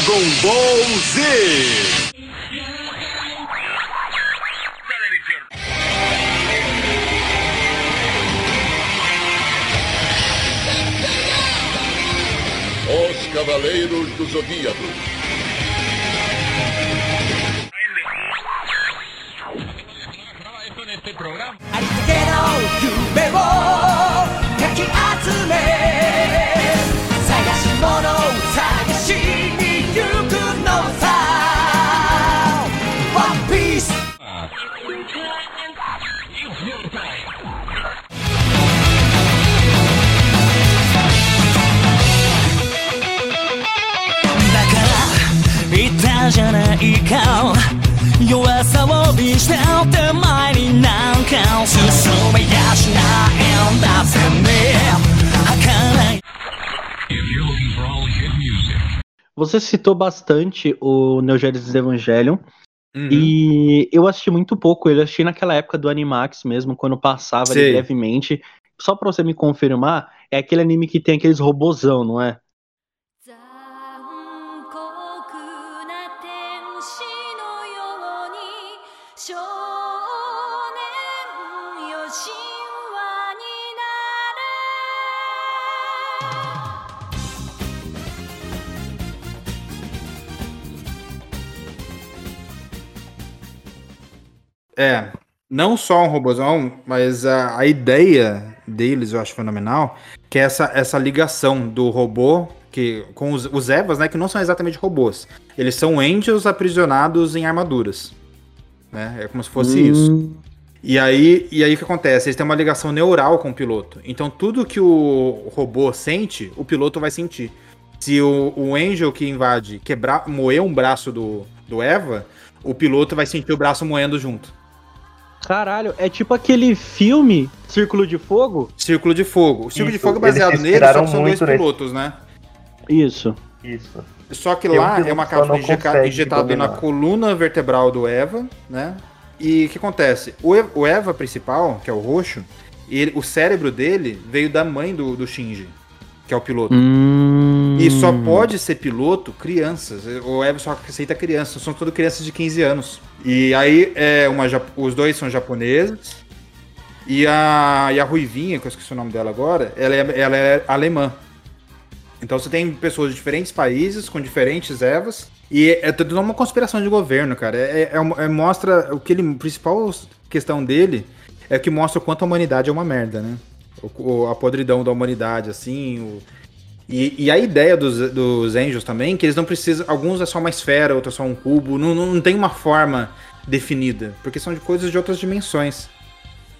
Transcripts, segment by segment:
Dragon Ball Z. Os Cavaleiros do Zodíaco. este programa. あ を見捨てて前になんか進めやしないんだぜね儚い Você citou bastante o Neo Genesis Evangelion. Uhum. E eu assisti muito pouco. Eu assisti naquela época do Animax mesmo, quando passava ali Sei. brevemente. Só pra você me confirmar, é aquele anime que tem aqueles robozão, não é? É, não só um robozão, mas a, a ideia deles eu acho fenomenal, que é essa, essa ligação do robô que com os, os Evas, né, que não são exatamente robôs. Eles são angels aprisionados em armaduras. Né? É como se fosse isso. Hum, E aí, e aí o que acontece? Eles têm uma ligação neural com o piloto. Então tudo que o robô sente, o piloto vai sentir. Se o, o Angel que invade quebrar, moer um braço do, do Eva, o piloto vai sentir o braço moendo junto. Caralho, é tipo aquele filme Círculo de Fogo? Círculo de Fogo. O Círculo de Isso, Fogo é baseado nele, só que são dois muito nesse- pilotos, né? Isso. Isso. Só que Tem lá é uma cápsula injetada na coluna vertebral do Eva, né? E o que acontece? O, E- o Eva principal, que é o roxo, ele, o cérebro dele veio da mãe do, do Shinji, que é o piloto. Hum, E só pode ser piloto crianças. O Eva só aceita crianças, são tudo crianças de 15 anos. E aí é uma, os dois são japoneses. E a, e a Ruivinha, que eu esqueci o nome dela agora, ela é, ela é alemã. Então você tem pessoas de diferentes países, com diferentes Evas. E é tudo uma conspiração de governo, cara. É, é uma- é- mostra o que ele. A principal questão dele é que mostra o quanto a humanidade é uma merda, né? O- a podridão da humanidade, assim. o- e, e a ideia dos, dos Angels também, que eles não precisam. Alguns é só uma esfera, outros é só um cubo. Não, não, não tem uma forma definida. Porque são de coisas de outras dimensões.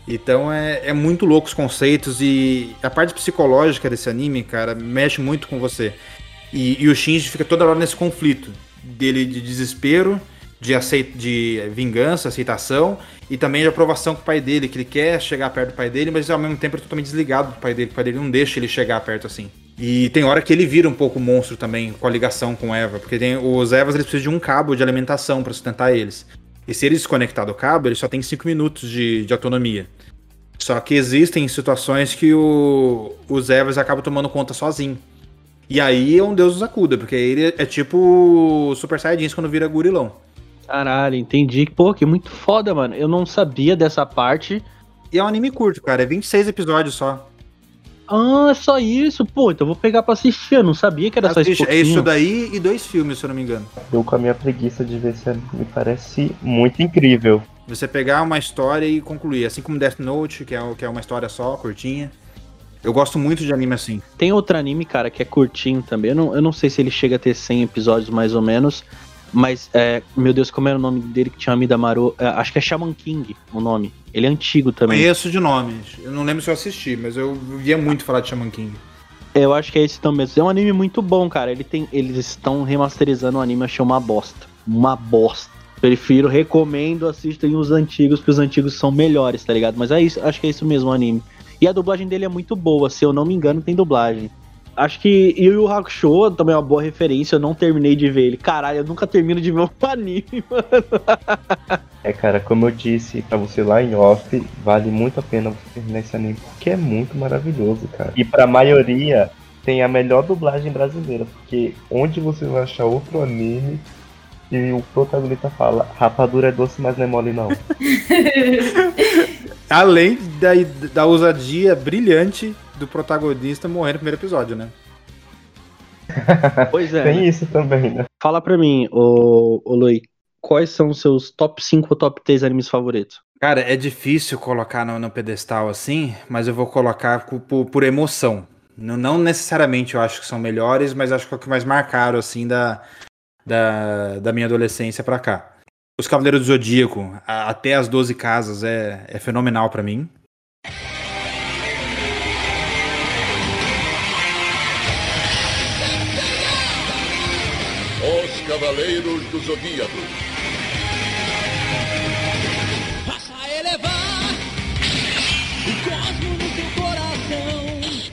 Então é, é muito louco os conceitos e a parte psicológica desse anime, cara, mexe muito com você. E, e o Shinji fica toda hora nesse conflito dele de desespero, de, aceit de vingança, aceitação e também de aprovação com o pai dele, que ele quer chegar perto do pai dele, mas ao mesmo tempo ele é totalmente desligado do pai dele, o pai dele não deixa ele chegar perto assim. E tem hora que ele vira um pouco monstro também com a ligação com Eva, porque tem, os Evas eles precisam de um cabo de alimentação para sustentar eles. E se ele desconectar do cabo, ele só tem 5 minutos de, de autonomia. Só que existem situações que o, os Evas acabam tomando conta sozinho. E aí é um deus nos acuda, porque ele é tipo Super Saiyajins quando vira gurilão. Caralho, entendi. Pô, que muito foda, mano. Eu não sabia dessa parte. E é um anime curto, cara, é 26 episódios só. Ah, é só isso. Pô, então eu vou pegar pra assistir. Eu não sabia que era só Assiste, isso. é isso daí e dois filmes, se eu não me engano. Eu com a minha preguiça de ver esse anime me parece muito incrível. Você pegar uma história e concluir, assim como Death Note, que é, que é uma história só, curtinha. Eu gosto muito de anime assim. Tem outro anime, cara, que é curtinho também. Eu não, eu não sei se ele chega a ter 100 episódios mais ou menos. Mas, é, meu Deus, como era o nome dele que tinha Maru? É, acho que é Shaman King o nome. Ele é antigo também. Conheço de nome. Eu não lembro se eu assisti, mas eu via muito falar de Shaman King. Eu acho que é esse também. É um anime muito bom, cara. Ele tem, eles estão remasterizando o anime, eu achei uma bosta. Uma bosta. Prefiro, recomendo, assistem os antigos, porque os antigos são melhores, tá ligado? Mas é isso, acho que é isso mesmo o anime. E a dublagem dele é muito boa, se eu não me engano, tem dublagem. Acho que Yu Yu Hakusho também é uma boa referência, eu não terminei de ver ele. Caralho, eu nunca termino de ver um anime, mano. É, cara, como eu disse pra você lá em off, vale muito a pena você terminar esse anime, porque é muito maravilhoso, cara. E pra maioria, tem a melhor dublagem brasileira, porque onde você vai achar outro anime e o protagonista fala, rapadura é doce, mas não é mole não. Além da, da ousadia brilhante do protagonista morrer no primeiro episódio, né? Pois é. Tem né? isso também, né? Fala pra mim, ô, ô Lui, quais são os seus top 5 ou top 3 animes favoritos? Cara, é difícil colocar no, no pedestal assim, mas eu vou colocar por, por emoção. Não, não necessariamente eu acho que são melhores, mas acho que é o que mais marcaram, assim, da, da, da minha adolescência pra cá. Os Cavaleiros do Zodíaco, a- até as 12 casas, é, é fenomenal pra mim. Cavaleiros do Zodíaco. Faça elevar o cosmo no teu coração.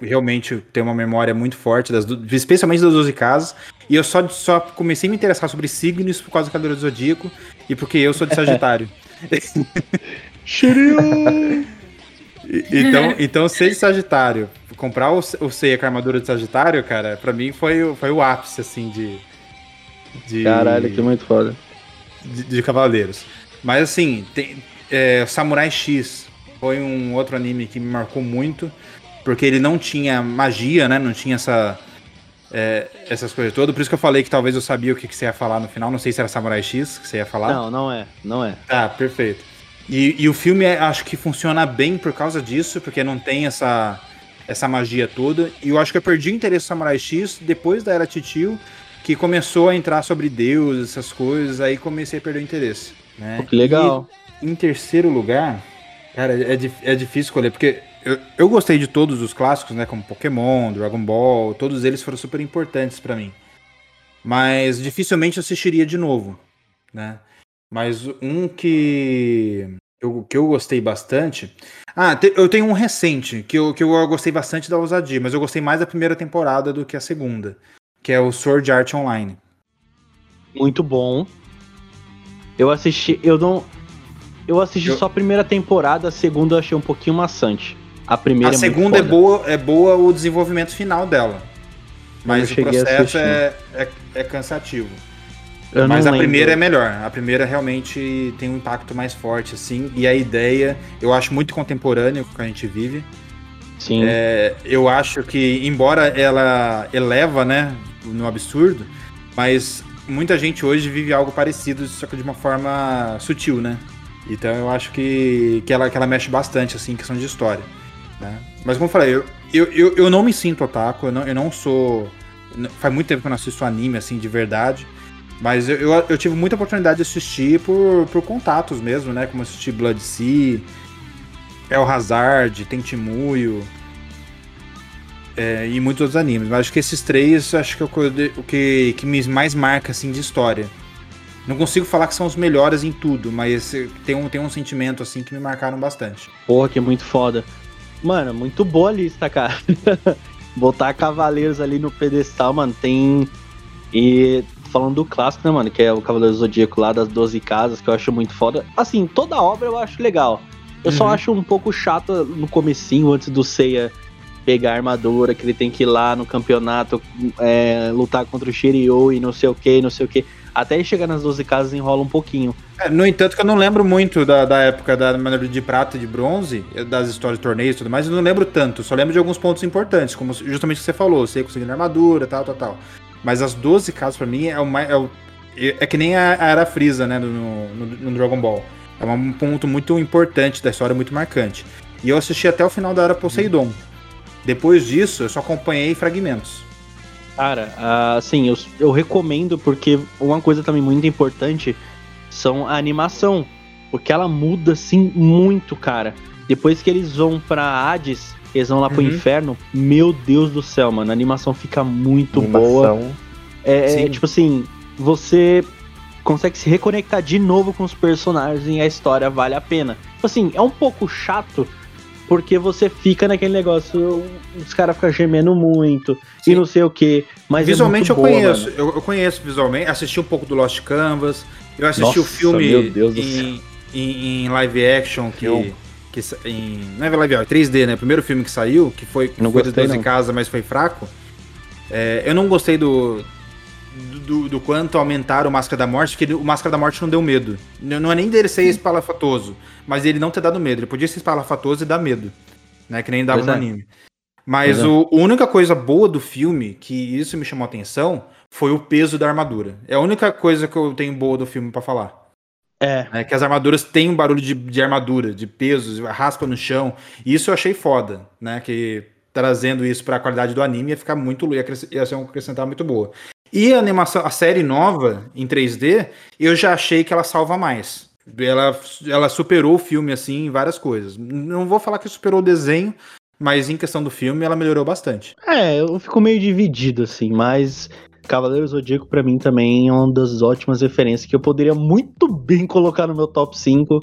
Realmente tenho uma memória muito forte, das, do- especialmente das 12 casas. E eu só, só comecei a me interessar sobre signos por causa do Cavaleiro do Zodíaco e porque eu sou de Sagitário. E- então, então, ser de Sagitário, comprar o, o Seiya com a armadura de Sagitário, cara, pra mim foi, o- foi o ápice, assim, de. De Caralho, que muito foda. de, de Cavaleiros. Mas assim, tem, é, Samurai X foi um outro anime que me marcou muito, porque ele não tinha magia, né? Não tinha essa, é, essas coisas todas. Por isso que eu falei que talvez eu sabia o que, que você ia falar no final. Não sei se era Samurai X que você ia falar. Não, não é, não é. Tá, perfeito. E, e o filme é- acho que funciona bem por causa disso, porque não tem essa, essa magia toda. E eu acho que eu perdi o interesse no Samurai X depois da Era Titio, que começou a entrar sobre Deus, essas coisas, aí comecei a perder o interesse. Né? Pô, que legal. E em terceiro lugar, cara, é, dif- é difícil escolher, porque eu, eu gostei de todos os clássicos, né? Como Pokémon, Dragon Ball, todos eles foram super importantes pra mim. Mas dificilmente eu assistiria de novo, né? Mas um que eu, que eu gostei bastante. Ah, te- eu tenho um recente, que eu, que eu gostei bastante da ousadia, mas eu gostei mais da primeira temporada do que a segunda, que é o Sword Art Online. Muito bom. Eu assisti, eu não. Eu assisti Eu- só a primeira temporada, a segunda eu achei um pouquinho maçante. A primeira a é segunda é boa, é boa o desenvolvimento final dela. Mas o processo é, é, é cansativo. Eu Mas a lembro. primeira é melhor. A primeira realmente tem um impacto mais forte, assim. E a ideia, eu acho muito contemporânea com o que a gente vive. Sim. É, eu acho que, embora ela eleva, né, no absurdo, mas muita gente hoje vive algo parecido, só que de uma forma sutil, né? Então eu acho que, que, ela, que ela mexe bastante, assim, em questão de história. né? Mas como eu falei, eu, eu, eu, eu não me sinto otaku, eu não, eu não sou... Faz muito tempo que eu não assisto anime, assim, de verdade. Mas eu, eu, eu tive muita oportunidade de assistir por, por contatos mesmo, né? Como assistir Blood Sea, El Hazard, Tentimuyo, é, e muitos outros animes. Mas acho que esses três, acho que é o que, que, me mais marca, assim, de história. Não consigo falar que são os melhores em tudo, mas eh, tem um, tem um sentimento, assim, que me marcaram bastante. Porra, que muito foda. Mano, muito boa a lista, cara. Botar Cavaleiros ali no pedestal, mano, tem. E falando do clássico, né, mano, que é o Cavaleiro Zodíaco lá das 12 casas, que eu acho muito foda. Assim, toda obra eu acho legal. Eu só Uhum. acho um pouco chato no comecinho, antes do Seiya pegar a armadura, que ele tem que ir lá no campeonato é, lutar contra o Shiryu e não sei o que, não sei o que. Até ele chegar nas 12 casas enrola um pouquinho. É, no entanto, que eu não lembro muito da, da época da medalha de prata de bronze, eh, das histórias de torneios e tudo mais, eu não lembro tanto. Só lembro de alguns pontos importantes, como justamente o que você falou, você conseguindo armadura, tal, tal, tal. Mas as 12 casas, pra mim, é o mais. É, o- é que nem a, a Era Freeza, né, no, no, no Dragon Ball. É um ponto muito importante da história, muito marcante. E eu assisti até o final da Era Poseidon. Depois disso, eu só acompanhei fragmentos. Cara, ah, assim, eu, eu recomendo porque uma coisa também muito importante são a animação. Porque ela muda, assim, muito, cara. Depois que eles vão pra Hades, eles vão lá pro Uhum. inferno, meu Deus do céu, mano, a animação fica muito boa. Animação. É, é, Sim. tipo assim, você consegue se reconectar de novo com os personagens e a história vale a pena. Tipo assim, é um pouco chato, porque você fica naquele negócio, os caras ficam gemendo muito Sim. e não sei o que. Mas visualmente é eu boa, conheço. Eu, eu conheço visualmente. Assisti um pouco do Lost Canvas. Eu assisti o Nossa, filme meu Deus do em, em, em live action que, Eu- que em, não é live action, 3D, né? O primeiro filme que saiu, que foi, que Não foi gostei, dos 12 não. Casa, mas foi fraco. É, eu não gostei do, do, do quanto aumentaram o Máscara da Morte, porque ele- o Máscara da Morte não deu medo. Não é nem dele ser espalafatoso, mas ele não ter dado medo. Ele podia ser espalafatoso e dar medo, né? Que nem dava Pois no é. anime. Mas Pois é. o, a única coisa boa do filme, que isso me chamou a atenção, foi o peso da armadura. É a única coisa que eu tenho boa do filme pra falar. É, né? Que as armaduras têm um barulho de, de armadura, de peso, raspa no chão. E isso eu achei foda, né? Que trazendo isso pra qualidade do anime ia ficar muito ia, ia ser um acrescentar muito boa. E a animação, a série nova em 3D, eu já achei que ela salva mais. Ela, ela superou o filme assim em várias coisas. Não vou falar que superou o desenho, mas em questão do filme ela melhorou bastante. É, eu fico meio dividido, assim, mas Cavaleiro Zodíaco pra mim também é uma das ótimas referências que eu poderia muito bem colocar no meu top 5,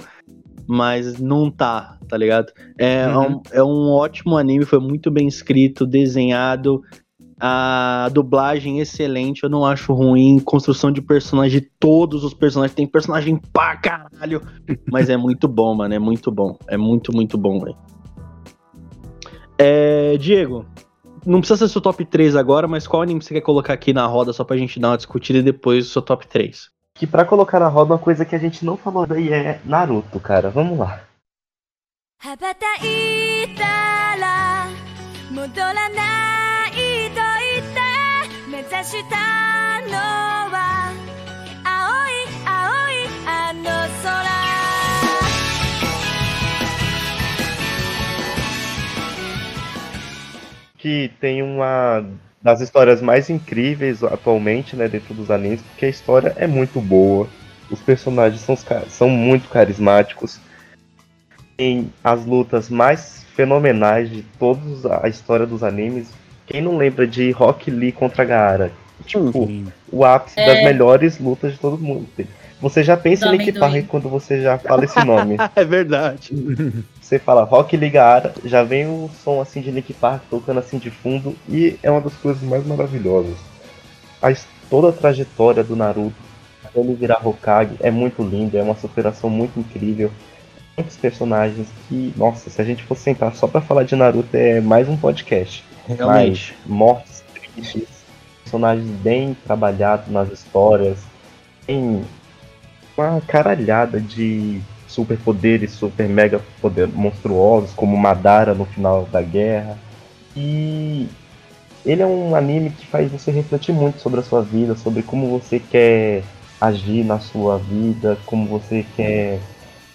mas não tá, tá ligado? É, Uhum. um, é um ótimo anime, foi muito bem escrito, desenhado, a dublagem excelente, eu não acho ruim, construção de personagem, de todos os personagens, tem personagem pra caralho, mas é muito bom, mano, é muito bom, é muito, muito bom, velho. É, Diego, não precisa ser seu top 3 agora, mas qual anime você quer colocar aqui na roda só pra gente dar uma discutida e depois o seu top 3? Que pra colocar na roda uma coisa que a gente não falou daí é Naruto, cara. Vamos lá. 羽ば って目指したのは青い青いあの空 Que tem uma das histórias mais incríveis atualmente, né, dentro dos animes, porque a história é muito boa. Os personagens são, os ca- são muito carismáticos. Tem as lutas mais fenomenais de toda a história dos animes. quem não lembra de Rock Lee contra Gaara? Tipo, o ápice É. das melhores lutas de todo mundo. Você já pensa Do em Nick. Park quando você já fala esse nome. é verdade. Você fala Rock Ligara, já vem o som assim de Nick Park tocando assim de fundo e é uma das coisas mais maravilhosas. A, toda a trajetória do Naruto até ele virar Hokage é muito linda, é uma superação muito incrível. Muitos personagens que, nossa, se a gente fosse sentar só pra falar de Naruto é mais um podcast. Realmente. Mas mortes tristes, personagens bem trabalhados nas histórias, tem uma caralhada de superpoderes, super mega poder monstruosos, como Madara no final da guerra. E ele é um anime que faz você refletir muito sobre a sua vida, sobre como você quer agir na sua vida, como você quer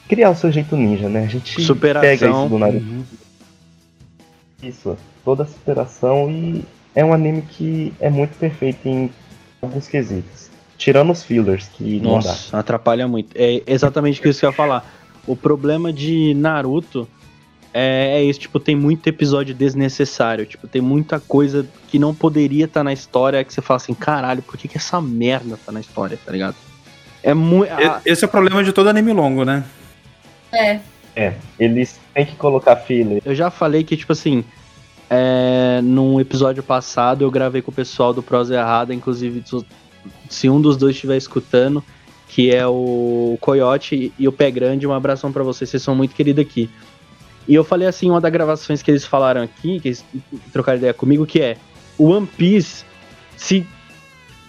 criar o seu jeito ninja, né? A gente pega Superação. isso do Naruto. Uhum. Isso, toda a superação e é um anime que é muito perfeito em alguns quesitos. Tirando os fillers, que não dá. Nossa, atrapalha muito. É exatamente isso que eu ia falar. O problema de Naruto é, é isso, tipo, tem muito episódio desnecessário. Tipo, tem muita coisa que não poderia estar na história que você fala assim, caralho, por que, que essa merda tá na história, tá ligado? É muito. E- Esse é o problema de todo anime longo, né? É. É, eles têm que colocar filler. Eu já falei que, tipo assim, é, num episódio passado eu gravei com o pessoal do Prosa Errada, inclusive se- um dos dois estiver escutando, que é o Coyote e o Pé Grande, um abração pra vocês, vocês são muito queridos aqui. E eu falei assim, uma das gravações que eles falaram aqui, que eles trocaram ideia comigo, que é o One Piece, se,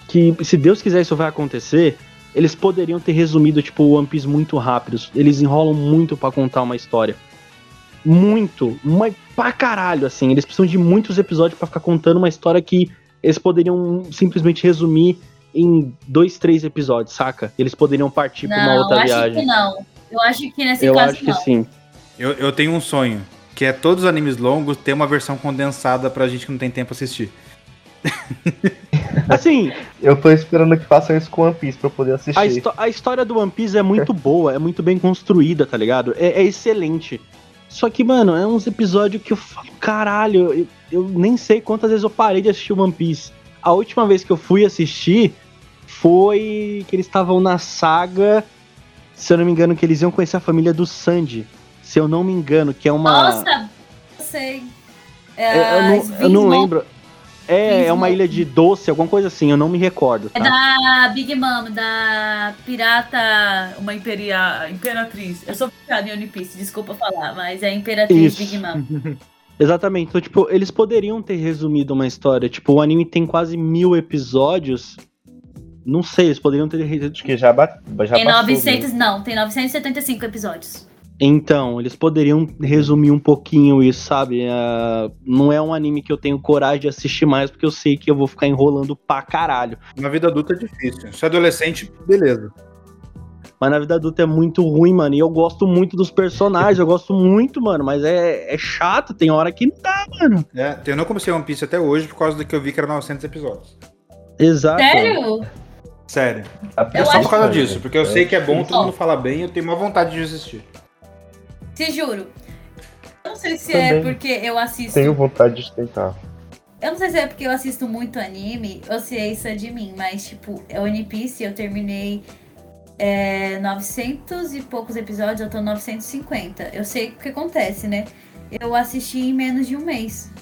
que, se Deus quiser isso vai acontecer, eles poderiam ter resumido, tipo, o One Piece muito rápido. Eles enrolam muito pra contar uma história. Muito, mas pra caralho, assim. Eles precisam de muitos episódios pra ficar contando uma história que eles poderiam simplesmente resumir em dois, três episódios, saca? Eles poderiam partir pra uma não, outra acho viagem. que não. Eu acho que nesse Eu caso acho que não. sim. Eu, eu tenho um sonho, que é todos os animes longos ter uma versão condensada pra gente que não tem tempo assistir. Assim, Eu tô esperando que façam isso com One Piece pra eu poder assistir. a, a história do One Piece é muito boa, é muito bem construída, tá ligado? É, é excelente. Só que, mano, é uns episódios que eu falo, caralho, eu, eu nem sei quantas vezes eu parei de assistir One Piece. A última vez que eu fui assistir foi que eles estavam na saga, se eu não me engano, que eles iam conhecer a família do Sandy. Se eu não me engano, que é uma. Nossa, eu sei. É, eu, eu não, eu não lembro. É, é uma ilha de doce, alguma coisa assim, eu não me recordo. É Tá? da Big Mom, da pirata, uma imperia, imperatriz. Eu sou pirata em One Piece, desculpa falar, mas é imperatriz Isso. Big Mom. Exatamente. Então, tipo, eles poderiam ter resumido uma história. Tipo, o anime tem quase mil episódios. Não sei, eles poderiam ter. re- Acho que já, ba já Tem passou. 900, né? não, tem 975 episódios. Então, eles poderiam resumir um pouquinho isso, sabe? Ah, não é um anime que eu tenho coragem de assistir mais, porque eu sei que eu vou ficar enrolando pra caralho. Na vida adulta é difícil. Se é adolescente, beleza. Mas na vida adulta é muito ruim, mano. E eu gosto muito dos personagens, eu gosto muito, mano. Mas é, é chato, tem hora que não dá, mano. É, eu não comecei One Piece até hoje por causa do que eu vi que era 900 episódios. Exato. Sério? Sério. É só por causa disso, porque eu sei que é bom, todo mundo fala bem, eu tenho uma vontade de assistir. Te juro. Eu não sei se é Também. porque eu assisto. Tenho vontade de tentar. Eu não sei se é porque eu assisto muito anime ou se é isso é de mim, mas tipo, é One Piece, eu terminei é, 900 e poucos episódios, eu tô 950. Eu sei o que acontece, né? Eu assisti em menos de um mês.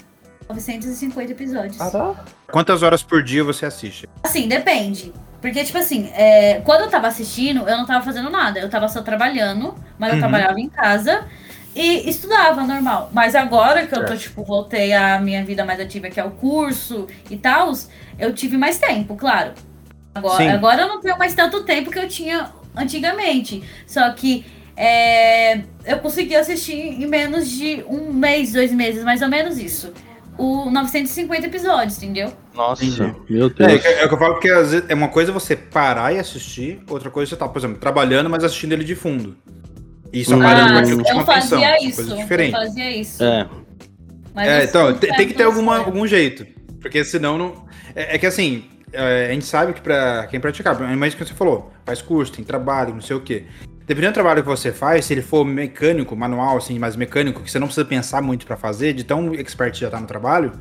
950 episódios. Caraca. Quantas horas por dia você assiste? Assim, depende. Porque, tipo assim, é, quando eu tava assistindo, eu não tava fazendo nada. Eu tava só trabalhando, mas eu Uhum. trabalhava em casa e estudava normal. Mas agora que eu tô, tipo, voltei à minha vida mais ativa, que é o curso e tal, eu tive mais tempo, claro. Agora, Sim. agora eu não tenho mais tanto tempo que eu tinha antigamente. Só que é, eu consegui assistir em menos de um mês, dois meses, mais ou menos isso. O 950 episódios, entendeu? Nossa, Entendi. meu É, Deus. é, é o que eu falo porque às vezes, é uma coisa você parar e assistir, outra coisa você tá, por exemplo, trabalhando, mas assistindo ele de fundo. E isso Hum. aparece Ah, aquilo que eu chama atenção. isso. coisas Eu diferentes. fazia isso. É. Mas É, eu então, tem, tem que ter alguma, sério. algum jeito. Porque senão não. É, é que assim, é, a gente sabe que pra quem praticar, mas que você falou, faz curso, tem trabalho, não sei o quê. Dependendo do trabalho que você faz, se ele for mecânico, manual, assim, mais mecânico, que você não precisa pensar muito pra fazer, de tão expert que já tá no trabalho,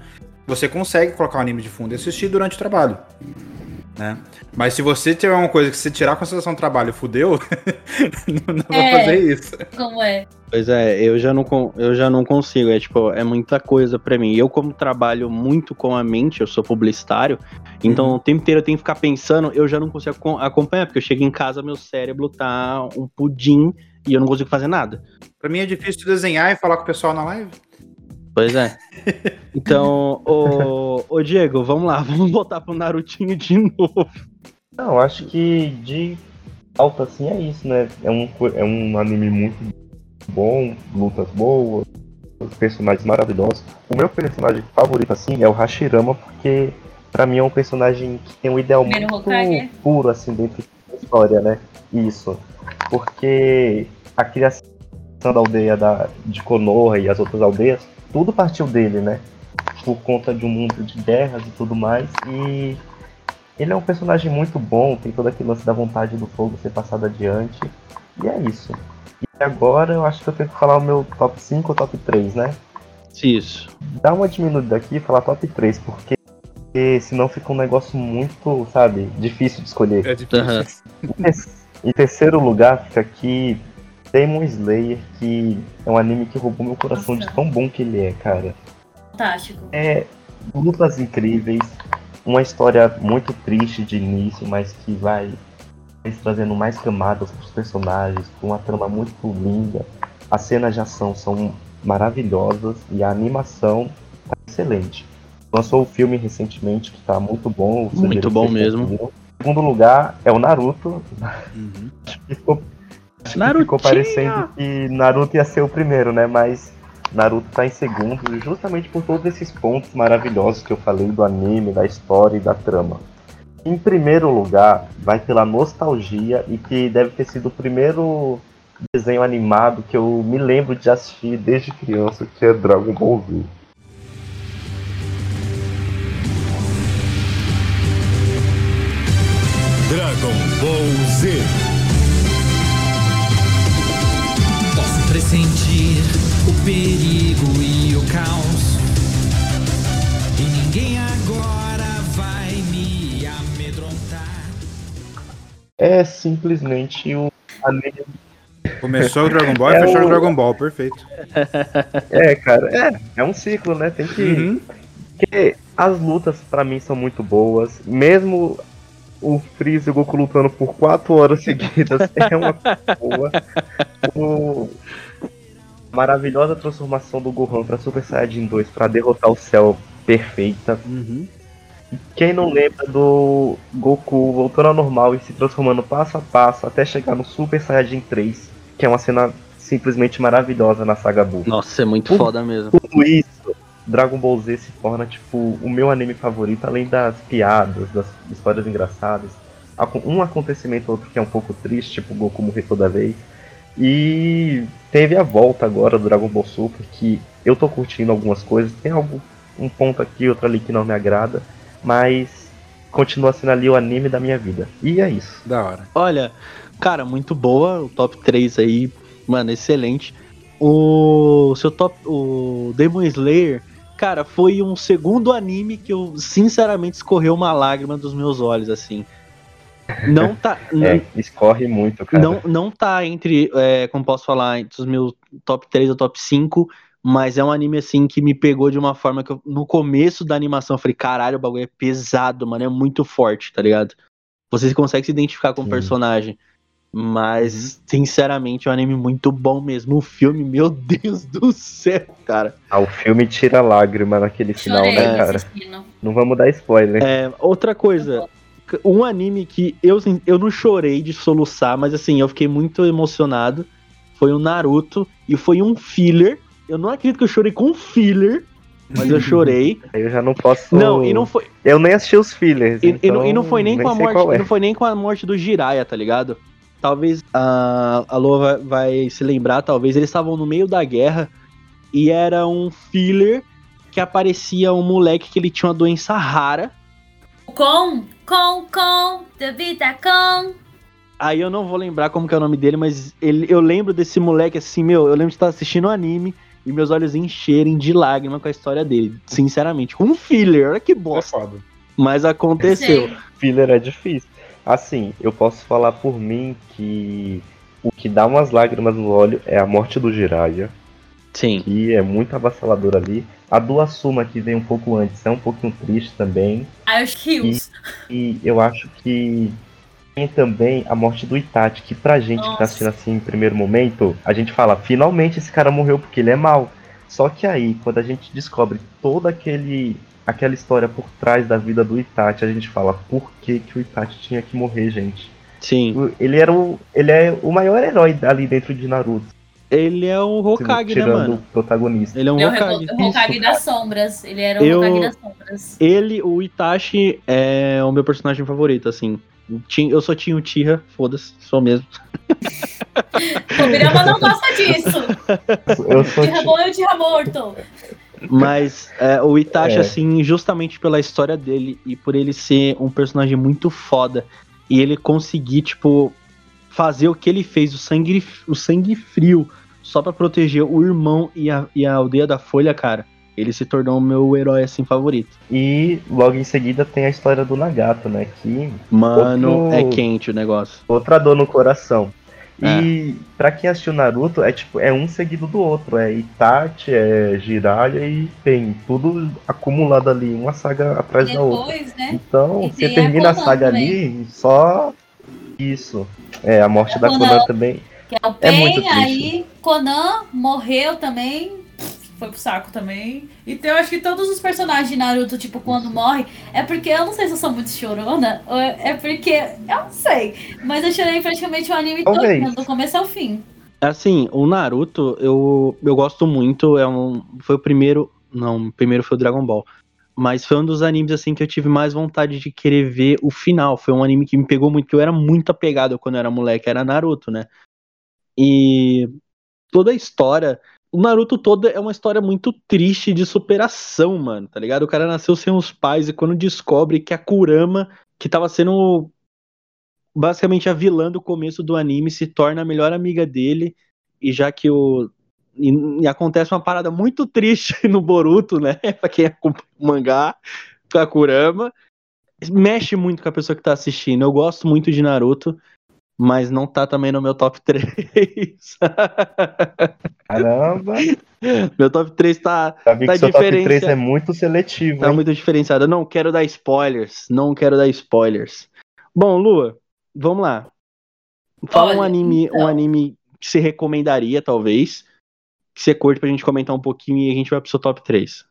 você consegue colocar o anime de fundo e assistir durante o trabalho. Né? Mas se você tiver uma coisa que você tirar a consideração do trabalho e fudeu, não dá pra É. fazer isso. Como é? Pois é, eu já não, eu já não consigo. É tipo, é muita coisa pra mim. Eu, como trabalho muito com a mente, eu sou publicitário, então o tempo inteiro eu tenho que ficar pensando, eu já não consigo acom- acompanhar, porque eu chego em casa, meu cérebro tá um pudim e eu não consigo fazer nada. Pra mim é difícil desenhar e falar com o pessoal na live. Pois é. Então, ô, ô Diego, vamos lá, vamos voltar pro Narutinho de novo. Não, acho que de alta assim é isso, né? É um, é um anime muito bom, lutas boas, personagens maravilhosos. O meu personagem favorito, assim, é o Hashirama, porque pra mim é um personagem que tem um ideal Primeiro muito Hokage? puro, assim, dentro da história, né? Isso. Porque a criação da aldeia da, de Konoha e as outras aldeias, tudo partiu dele, né? Por conta de um mundo de guerras e tudo mais. E ele é um personagem muito bom, tem todo aquele lance da vontade do fogo ser passado adiante. E é isso. E agora eu acho que eu tenho que falar o meu top 5 ou top 3, né? Isso. Dá uma diminuída aqui e falar top 3, porque, porque senão fica um negócio muito, sabe, difícil de escolher. É difícil. Ter- Em terceiro lugar fica aqui Demon Slayer, que é um anime que roubou meu coração Nossa. de tão bom que ele é, cara. Fantástico. É lutas incríveis, uma história muito triste de início, mas que vai trazendo mais camadas para os personagens, com uma trama muito linda. As cenas de ação são maravilhosas e a animação tá excelente. Lançou o filme recentemente que tá muito bom. Muito bom mesmo. Em segundo lugar é o Naruto. Uhum. Ficou, acho que ficou parecendo que Naruto ia ser o primeiro, né? Mas Naruto tá em segundo, justamente por todos esses pontos maravilhosos que eu falei do anime, da história e da trama. Em primeiro lugar, vai pela nostalgia e que deve ter sido o primeiro desenho animado que eu me lembro de assistir desde criança, que é Dragon Ball Z. Dragon Ball Z. pressentir o perigo e o caos. E ninguém agora vai me amedrontar. É simplesmente o anime. Começou o Dragon Ball e É fechou o- o Dragon Ball, perfeito. É, cara, é, é um ciclo, né? Tem que. Uhum. Porque As lutas pra mim são muito boas. Mesmo o Freeza e o Goku lutando por 4 horas seguidas é uma coisa boa. O... Maravilhosa transformação do Gohan pra Super Saiyajin 2 pra derrotar o céu perfeita. Uhum. Quem não lembra do Goku voltando ao normal e se transformando passo a passo até chegar no Super Saiyajin 3, que é uma cena simplesmente maravilhosa na saga Buu. Nossa, é muito foda mesmo. Tudo isso, Dragon Ball Z se torna tipo o meu anime favorito, além das piadas, das histórias engraçadas. Um acontecimento ou outro que é um pouco triste, tipo o Goku morrer toda vez. E teve a volta agora do Dragon Ball Super, que eu tô curtindo algumas coisas, tem algo, um ponto aqui, outro ali que não me agrada, mas continua sendo ali o anime da minha vida. E é isso. Da hora. Olha, cara, muito boa. O top 3 aí, mano, excelente. O seu top. O Demon Slayer, cara, foi um segundo anime que eu, sinceramente, escorreu uma lágrima dos meus olhos, assim. Não tá. É, escorre muito, cara. Não, não tá entre, é, como posso falar, entre os meus top 3 ou top 5, mas é um anime assim que me pegou de uma forma que eu, no começo da animação eu falei, caralho, o bagulho é pesado, mano, é muito forte, tá ligado? Você consegue se identificar com o Sim. personagem. Mas, sinceramente, é um anime muito bom mesmo. O filme, meu Deus do céu, cara. Ah, o filme tira lágrima naquele final, Chorei né, cara? assistindo. Não vamos dar spoiler. É, outra coisa, um anime que eu, assim, eu não chorei de soluçar, mas assim, eu fiquei muito emocionado. Foi o Naruto e foi um filler. Eu não acredito que eu chorei com um filler, mas eu chorei. Aí eu já não posso. Não, e não foi, Eu nem assisti os fillers. e, e não, e não então foi nem, com a morte, é. não foi nem com a morte do Jiraiya, tá ligado? Talvez a, a Lua vai, vai se lembrar, talvez eles estavam no meio da guerra e era um filler que aparecia um moleque que ele tinha uma doença rara. Com, com, Devita com. Aí eu não vou lembrar como que é o nome dele, mas ele, eu lembro desse moleque assim, meu, eu lembro de estar assistindo o anime e meus olhos encherem de lágrima com a história dele, sinceramente. Com um filler, olha que É bosta. foda. Mas aconteceu. Filler é difícil. Assim, eu posso falar por mim que o que dá umas lágrimas no olho é a morte do Jiraiya, Sim. que é muito avassaladora ali. A do Asuma, que vem um pouco antes, é um pouquinho triste também. Aí os rios. E eu acho que tem também a morte do Itachi, que pra gente que Nossa. tá assistindo assim em primeiro momento, a gente fala, finalmente esse cara morreu porque ele é mau. Só que aí, quando a gente descobre toda aquele aquela história por trás da vida do Itachi, a gente fala, por que, que o Itachi tinha que morrer, gente? Sim. Ele era o, ele é o maior herói ali dentro de Naruto, Ele é um Hokage, né, mano? o protagonista. Ele é um Ele é o Hokage. Reco- o Hokage das sombras. Ele era o Eu- Hokage das sombras. Ele, o Itachi, é o meu personagem favorito, assim. Eu só tinha o Tira, foda-se, sou mesmo. O Birama não gosta disso. Eu sou Tira bom e o tira morto. Mas é, o Itachi, É. assim, justamente pela história dele e por ele ser um personagem muito foda e ele conseguir, tipo, fazer o que ele fez, o sangue, o sangue frio, só pra proteger o irmão e a, e a aldeia da Folha, cara, ele se tornou o meu herói, assim, favorito. E logo em seguida tem a história do Nagato, né? Que Mano, Outro- é quente o negócio. outra dor no coração. É. E pra quem assistiu Naruto, é tipo, é um seguido do outro. É Itachi, é Jiraiya e tem tudo acumulado ali, uma saga atrás da outra. Depois, né? Então, E você termina a saga também. ali só isso. É, a morte da Konan. Konan também. Que é o É Pen, triste. aí Conan morreu também. Foi pro saco também. Então eu acho que todos os personagens de Naruto, tipo, quando morre, é porque eu não sei se eu sou muito chorona, ou é porque. Eu não sei. Mas eu chorei praticamente o anime todo, Talvez. né, do começo ao fim. Assim, o Naruto, eu, eu gosto muito, é um, foi o primeiro, não, o primeiro foi o Dragon Ball, mas foi um dos animes, assim, que eu tive mais vontade de querer ver o final, foi um anime que me pegou muito, porque eu era muito apegado quando eu era moleque, era Naruto, né, e toda a história, o Naruto todo é uma história muito triste de superação, mano, tá ligado? O cara nasceu sem os pais e quando descobre que a Kurama, que tava sendo basicamente a vilã do começo do anime, se torna a melhor amiga dele, e já que o. E, acontece uma parada muito triste no Boruto, né? pra quem acompanha o mangá, com a Kurama. Mexe muito com a pessoa que tá assistindo. Eu gosto muito de Naruto. Mas não tá também no meu top 3. Caramba, meu top 3 tá, já vi Tá que seu top 3 diferencia- é muito seletivo. tá hein? muito diferenciado. Eu não quero dar spoilers. Não quero dar spoilers. Bom, Lua, vamos lá. Fala um Olha, anime, um então. anime que você recomendaria, talvez. Que você curte pra gente comentar um pouquinho e a gente vai pro seu top 3.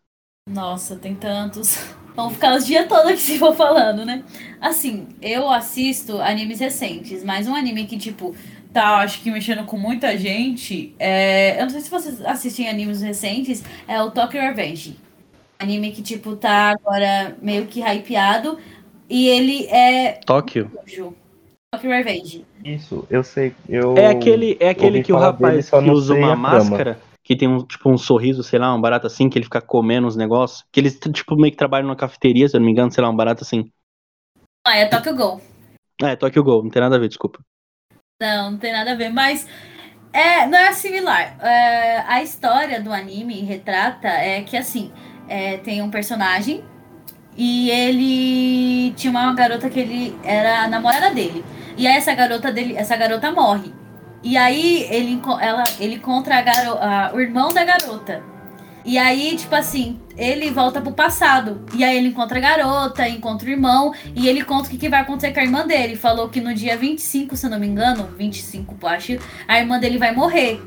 Nossa, tem tantos. Vamos ficar os dias todos aqui se for falando, né? Assim, eu assisto animes recentes, mas um anime que, tipo, tá, acho que mexendo com muita gente. É... Eu não sei se vocês assistem animes recentes, é o Tokyo Revenge. Anime que, tipo, tá agora meio que hypeado. E ele é. Tóquio. Tokyo Revenge. Isso, eu sei. Eu É aquele, é aquele que o dele, rapaz só que usa uma máscara, que tem um, tipo, um sorriso, sei lá, um barato assim, que ele fica comendo os negócios. Que eles, tipo, meio que trabalham numa cafeteria, se eu não me engano, sei lá, um barato assim. Ah, é Tokyo Go. Ah, é Tokyo Gol, não tem nada a ver, desculpa. Não, não tem nada a ver, mas é, não é similar. É, a história do anime retrata é que assim, é, tem um personagem e ele tinha uma garota que ele era a namorada dele. E aí essa garota dele, essa garota morre. E aí ele, ela, ele encontra a a- o irmão da garota. E aí, tipo assim, ele volta pro passado. E aí ele encontra a garota, encontra o irmão. E ele conta o que, que vai acontecer com a irmã dele. Falou que no dia 25, se eu não me engano, 25, eu acho, a irmã dele vai morrer.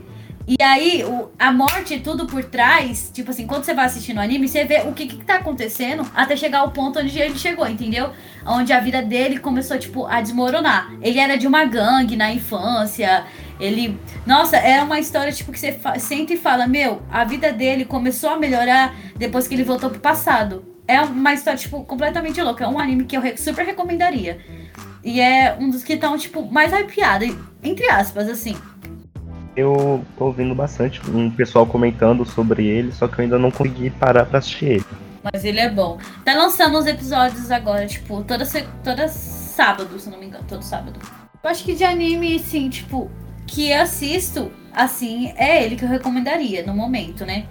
E aí, o- a morte e tudo por trás, tipo assim, quando você vai assistindo o anime, você vê o que, que tá acontecendo até chegar ao ponto onde ele chegou, entendeu? Onde a vida dele começou, tipo, a desmoronar. Ele era de uma gangue na infância. Ele. Nossa, é uma história, tipo, que você fa- sente e fala: Meu, a vida dele começou a melhorar depois que ele voltou pro passado. É uma história, tipo, completamente louca. É um anime que eu re- super recomendaria. E é um dos que estão, tipo, mais hypeado, entre aspas, assim. Eu tô ouvindo bastante um pessoal comentando sobre ele, só que eu ainda não consegui parar pra assistir ele. Mas ele é bom. Tá lançando os episódios agora, tipo, toda, se- toda sábado, se não me engano, todo sábado. Eu acho que de anime, assim, tipo, que assisto, assim, é ele que eu recomendaria no momento, né?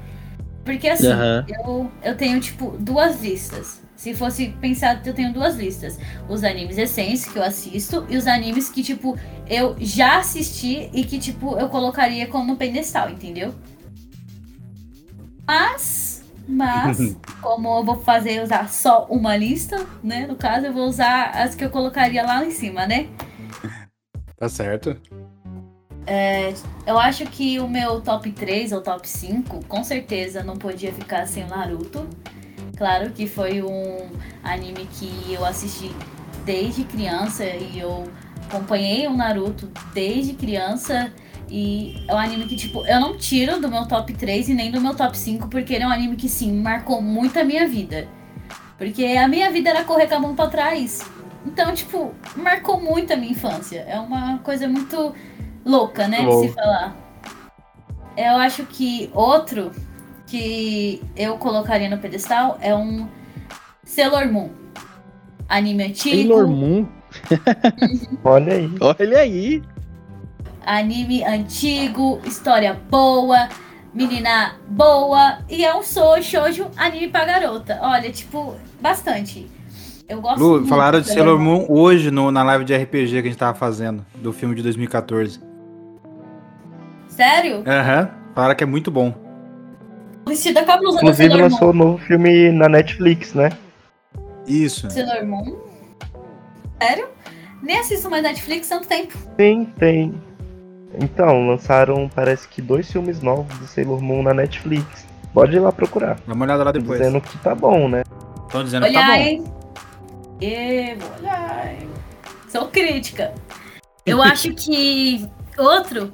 Porque assim, Aham. eu, eu tenho, tipo, duas listas. Se fosse pensar, eu tenho duas listas. Os animes recentes que eu assisto e os animes que, tipo, eu já assisti e que, tipo, eu colocaria como no pedestal, entendeu? Mas, mas, como eu vou fazer usar só uma lista, né? No caso, eu vou usar as que eu colocaria lá em cima, né? Tá certo. Eu acho que o meu top 3 ou top 5, com certeza não podia ficar sem Naruto. Claro que foi um anime que eu assisti desde criança e eu acompanhei o Naruto desde criança. E é um anime que, tipo, eu não tiro do meu top 3 e nem do meu top 5, porque ele é um anime que, sim, marcou muito a minha vida. Porque a minha vida era correr com a mão pra trás. Então, tipo, marcou muito a minha infância. É uma coisa muito louca, né? De Louco. se falar. Eu acho que outro que eu colocaria no pedestal é um Sailor Moon. Anime antigo. Sailor Moon, Olha aí. olha aí. Anime antigo, história boa, menina boa. E é um sou shoujo anime pra garota. Olha, tipo, bastante. Eu gosto Lu, muito falaram de Sailor Sailor Moon hoje no, na live de RPG que a gente tava fazendo, do filme de 2014. Sério? Aham. Falaram que é muito bom. Vestida com a blusa da Inclusive lançou um novo filme na Netflix, né? Isso. Sailor Moon? Sério? Nem assisto mais Netflix há tanto tempo. Tem, tem. Então, lançaram, parece que dois filmes novos do Sailor Moon na Netflix. Pode ir lá procurar. Dá uma olhada lá depois. Dizendo que tá bom, né? Estão dizendo que tá Olhar, bom. hein? E, vou olhar, hein? Sou crítica. Eu acho que outro,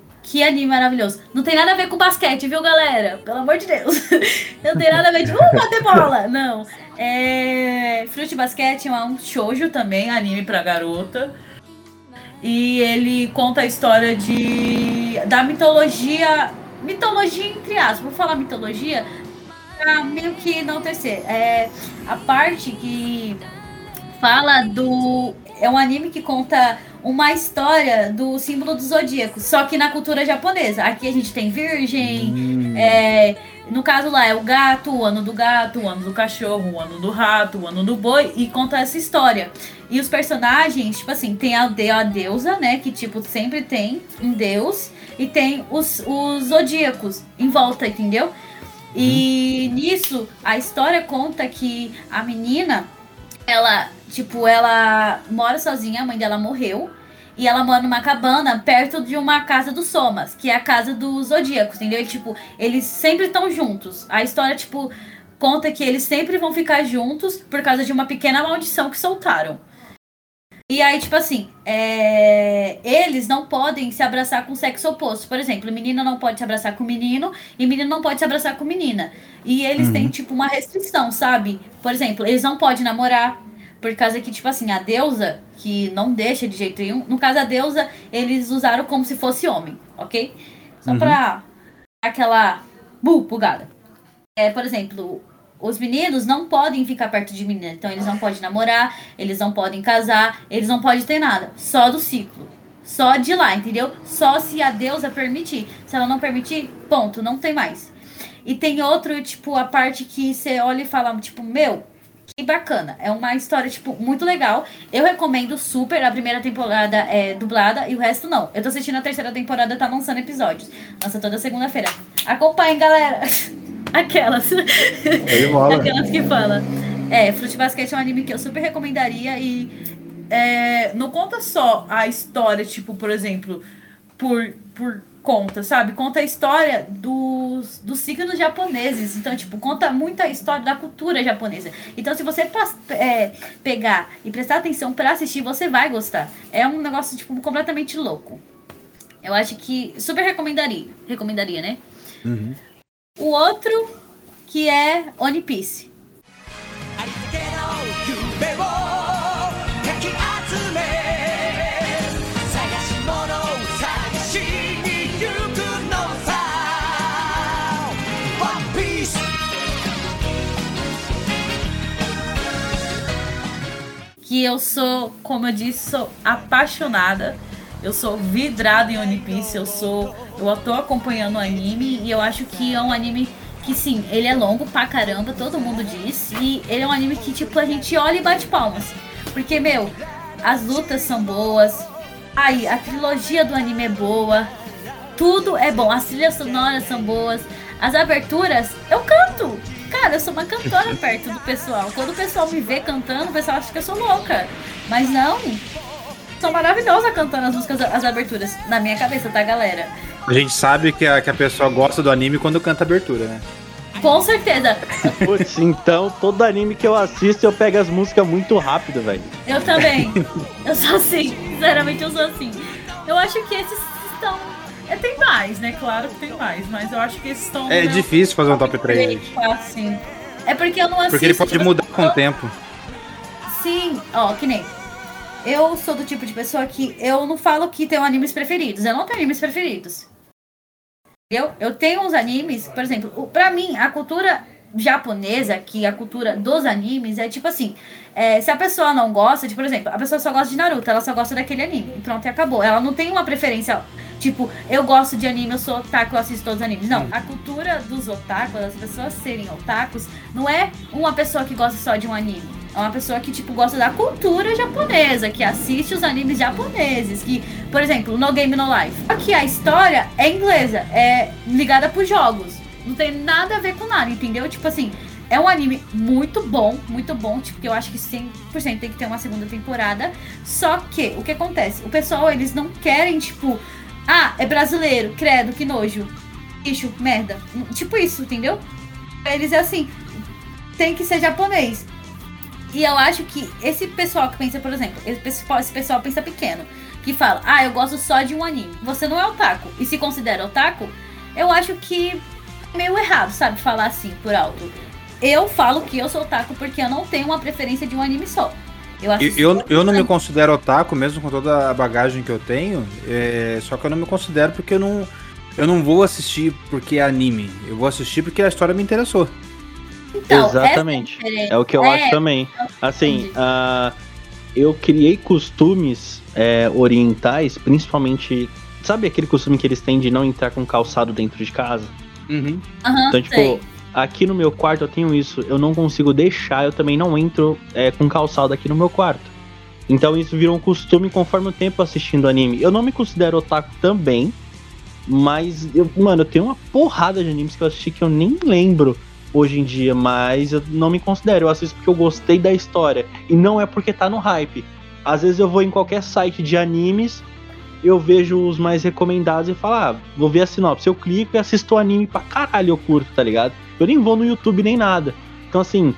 que anime maravilhoso. Não tem nada a ver com basquete, viu, galera? Pelo amor de Deus. Não tem nada a ver de, uh, bater bola. Não. É... Fruit Basquete é um shoujo também, anime pra garota. E ele conta a história de da mitologia. Mitologia entre aspas. Vou falar mitologia pra meio que não terceiro. É a parte que fala do. É um anime que conta uma história do símbolo do zodíaco, só que na cultura japonesa. Aqui a gente tem virgem, é, no caso lá é o gato, o ano do gato, o ano do cachorro, o ano do rato, o ano do boi, e conta essa história. E os personagens, tipo assim, tem a, de- a deusa, né? Que tipo, sempre tem um deus, e tem os, os zodíacos em volta, entendeu? E nisso, a história conta que a menina, ela, tipo, ela mora sozinha, a mãe dela morreu. E ela mora numa cabana perto de uma casa dos Somas, que é a casa dos Zodíacos, entendeu? E, tipo, eles sempre estão juntos. A história, tipo, conta que eles sempre vão ficar juntos por causa de uma pequena maldição que soltaram. E aí, tipo assim, é, eles não podem se abraçar com o sexo oposto. Por exemplo, menina não pode se abraçar com menino e menino não pode se abraçar com menina. E eles têm, tipo, uma restrição, sabe? Por exemplo, eles não podem namorar. Por causa que, tipo assim, a deusa, que não deixa de jeito nenhum. No caso, a deusa, eles usaram como se fosse homem, ok? Só pra aquela bu, bugada. É, por exemplo, os meninos não podem ficar perto de menina. Então, eles não podem namorar, eles não podem casar, eles não podem ter nada. Só do ciclo. Só de lá, entendeu? Só se a deusa permitir. Se ela não permitir, ponto, não tem mais. E tem outro, tipo, a parte que você olha e fala, tipo, meu, que bacana. É uma história, tipo, muito legal. Eu recomendo super. A primeira temporada é dublada e o resto não. Eu tô assistindo a terceira temporada, tá lançando episódios. Lança toda segunda-feira. Acompanhem, galera. Aquelas. Aquelas que fala. É, Fruit Basket é um anime que eu super recomendaria e é, não conta só a história, tipo, por exemplo, por, por conta, sabe? Conta a história dos, dos signos japoneses. Então, tipo, conta muita história da cultura japonesa. Então, se você é, pegar e prestar atenção pra assistir, você vai gostar. É um negócio, tipo, completamente louco. Eu acho que super recomendaria. Recomendaria, né? o outro que é One Piece. Que eu sou, como eu disse, sou apaixonada eu sou vidrada em One Piece, eu sou. Eu tô acompanhando o anime e eu acho que é um anime que sim, ele é longo pra caramba, todo mundo diz. E ele é um anime que, tipo, a gente olha e bate palmas. Porque, meu, as lutas são boas. Aí, a trilogia do anime é boa. Tudo é bom. As trilhas sonoras são boas. As aberturas, eu canto. Cara, eu sou uma cantora perto do pessoal. Quando o pessoal me vê cantando, o pessoal acha que eu sou louca. Mas não. Sou maravilhosa cantando as músicas, as aberturas. Na minha cabeça, tá, galera? A gente sabe que a, que a pessoa gosta do anime quando canta abertura, né? Com certeza. Putz, então todo anime que eu assisto eu pego as músicas muito rápido, velho. Eu também. Eu sou assim. Sinceramente, eu sou assim. Eu acho que esses estão. é, Tem mais, né? Claro que tem mais. Mas eu acho que esses estão. É meu difícil fazer um top 3. Assim. É porque eu não assisto. Porque ele pode mudar com o tempo. Sim, ó, que nem. Eu sou do tipo de pessoa que eu não falo que tenho animes preferidos. Eu não tenho animes preferidos. Eu, eu tenho uns animes, por exemplo, pra mim, a cultura japonesa, que a cultura dos animes, é tipo assim: é, se a pessoa não gosta, de, por exemplo, a pessoa só gosta de Naruto, ela só gosta daquele anime. Pronto, e acabou. Ela não tem uma preferência, tipo, eu gosto de anime, eu sou otaku, eu assisto todos os animes. Não, a cultura dos otakus, as pessoas serem otakus, não é uma pessoa que gosta só de um anime. É uma pessoa que, tipo, gosta da cultura japonesa, que assiste os animes japoneses, que, por exemplo, No Game No Life. Que a história é inglesa, é ligada por jogos. Não tem nada a ver com nada, entendeu? Tipo assim, é um anime muito bom, muito bom, tipo, que eu acho que 100% tem que ter uma segunda temporada. Só que, o que acontece? O pessoal, eles não querem, tipo, ah, é brasileiro, credo, que nojo. Bicho, merda. Tipo isso, entendeu? Eles é assim, tem que ser japonês. E eu acho que esse pessoal que pensa, por exemplo, esse pessoal, esse pessoal pensa pequeno, que fala, ah, eu gosto só de um anime. Você não é otaku. E se considera otaku, eu acho que é meio errado, sabe? Falar assim por alto. Eu falo que eu sou otaku porque eu não tenho uma preferência de um anime só. Eu, eu, eu não me considero otaku, mesmo com toda a bagagem que eu tenho. é, só que eu não me considero porque eu não, eu não vou assistir porque é anime. Eu vou assistir porque a história me interessou. Então, Exatamente. é. É o que eu É, acho também. Assim, ah, eu criei costumes é, orientais, principalmente. Sabe aquele costume que eles têm de não entrar com calçado dentro de casa? Aham, Então, tipo, sei. aqui no meu quarto eu tenho isso. Eu não consigo deixar, eu também não entro é, com calçado aqui no meu quarto. Então isso virou um costume conforme o tempo assistindo anime. Eu não me considero otaku também, mas, eu, mano, eu tenho uma porrada de animes que eu assisti que eu nem lembro hoje em dia, mas eu não me considero. Eu assisto porque eu gostei da história. E não é porque tá no hype. Às vezes eu vou em qualquer site de animes, eu vejo os mais recomendados e falo, ah, vou ver a sinopse. Eu clico e assisto o anime pra caralho, eu curto, tá ligado? Eu nem vou no YouTube nem nada. Então, assim,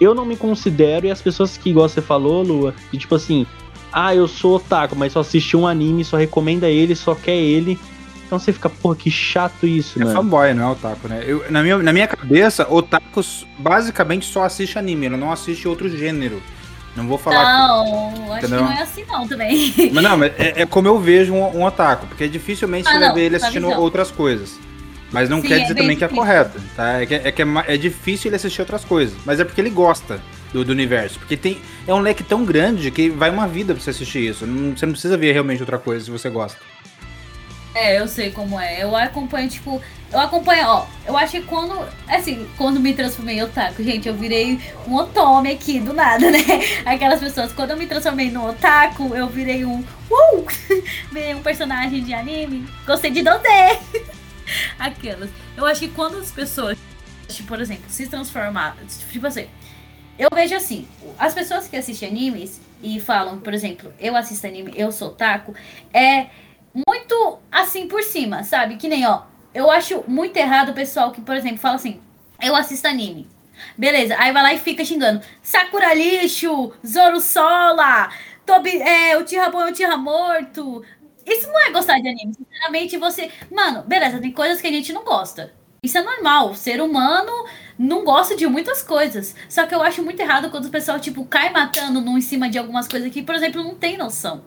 eu não me considero, e as pessoas que, igual você falou, Lua, de tipo assim, ah, eu sou otaku, mas só assisti um anime, só recomenda ele, só quer ele. Então você fica, pô, que chato isso, É mano. fanboy, não é otaku, né? Eu, na, minha, na minha cabeça, otakus basicamente só assiste anime, ele não assiste outro gênero. Não vou falar. Não, acho Entendeu? que não é assim não também. Mas não, mas é, é como eu vejo um, um otaku, porque dificilmente Ah, você vai não, ver ele assistindo visão. outras coisas. Mas não Sim, quer é dizer bem também que é difícil. correto, tá? É que, é, que é, é difícil ele assistir outras coisas, mas é porque ele gosta do, do universo. Porque tem, é um leque tão grande que vai uma vida pra você assistir isso. Não- você não precisa ver realmente outra coisa se você gosta. É, eu sei como é. Eu acompanho, tipo, eu acompanho, ó, eu acho que quando, assim, quando me transformei em otaku, gente, eu virei um otome aqui, do nada, né? Aquelas pessoas, quando eu me transformei no otaku, eu virei um, uh, virei um personagem de anime, gostei de 2D. Aquelas. Eu acho que quando as pessoas, tipo, por exemplo, se transformar, tipo assim, eu vejo assim, as pessoas que assistem animes e falam, por exemplo, eu assisto anime, eu sou otaku, é muito assim por cima, sabe? Que nem, ó, eu acho muito errado o pessoal que, por exemplo, fala assim, eu assisto anime. Beleza, aí vai lá e fica xingando. Sakura lixo, Zoro Sola, Tobi, é, o Tira bom é o Tira morto. Isso não é gostar de anime. Sinceramente, você. Mano, beleza, tem coisas que a gente não gosta. Isso é normal. O ser humano não gosta de muitas coisas. Só que eu acho muito errado quando o pessoal, tipo, cai matando num em cima de algumas coisas que, por exemplo, não tem noção.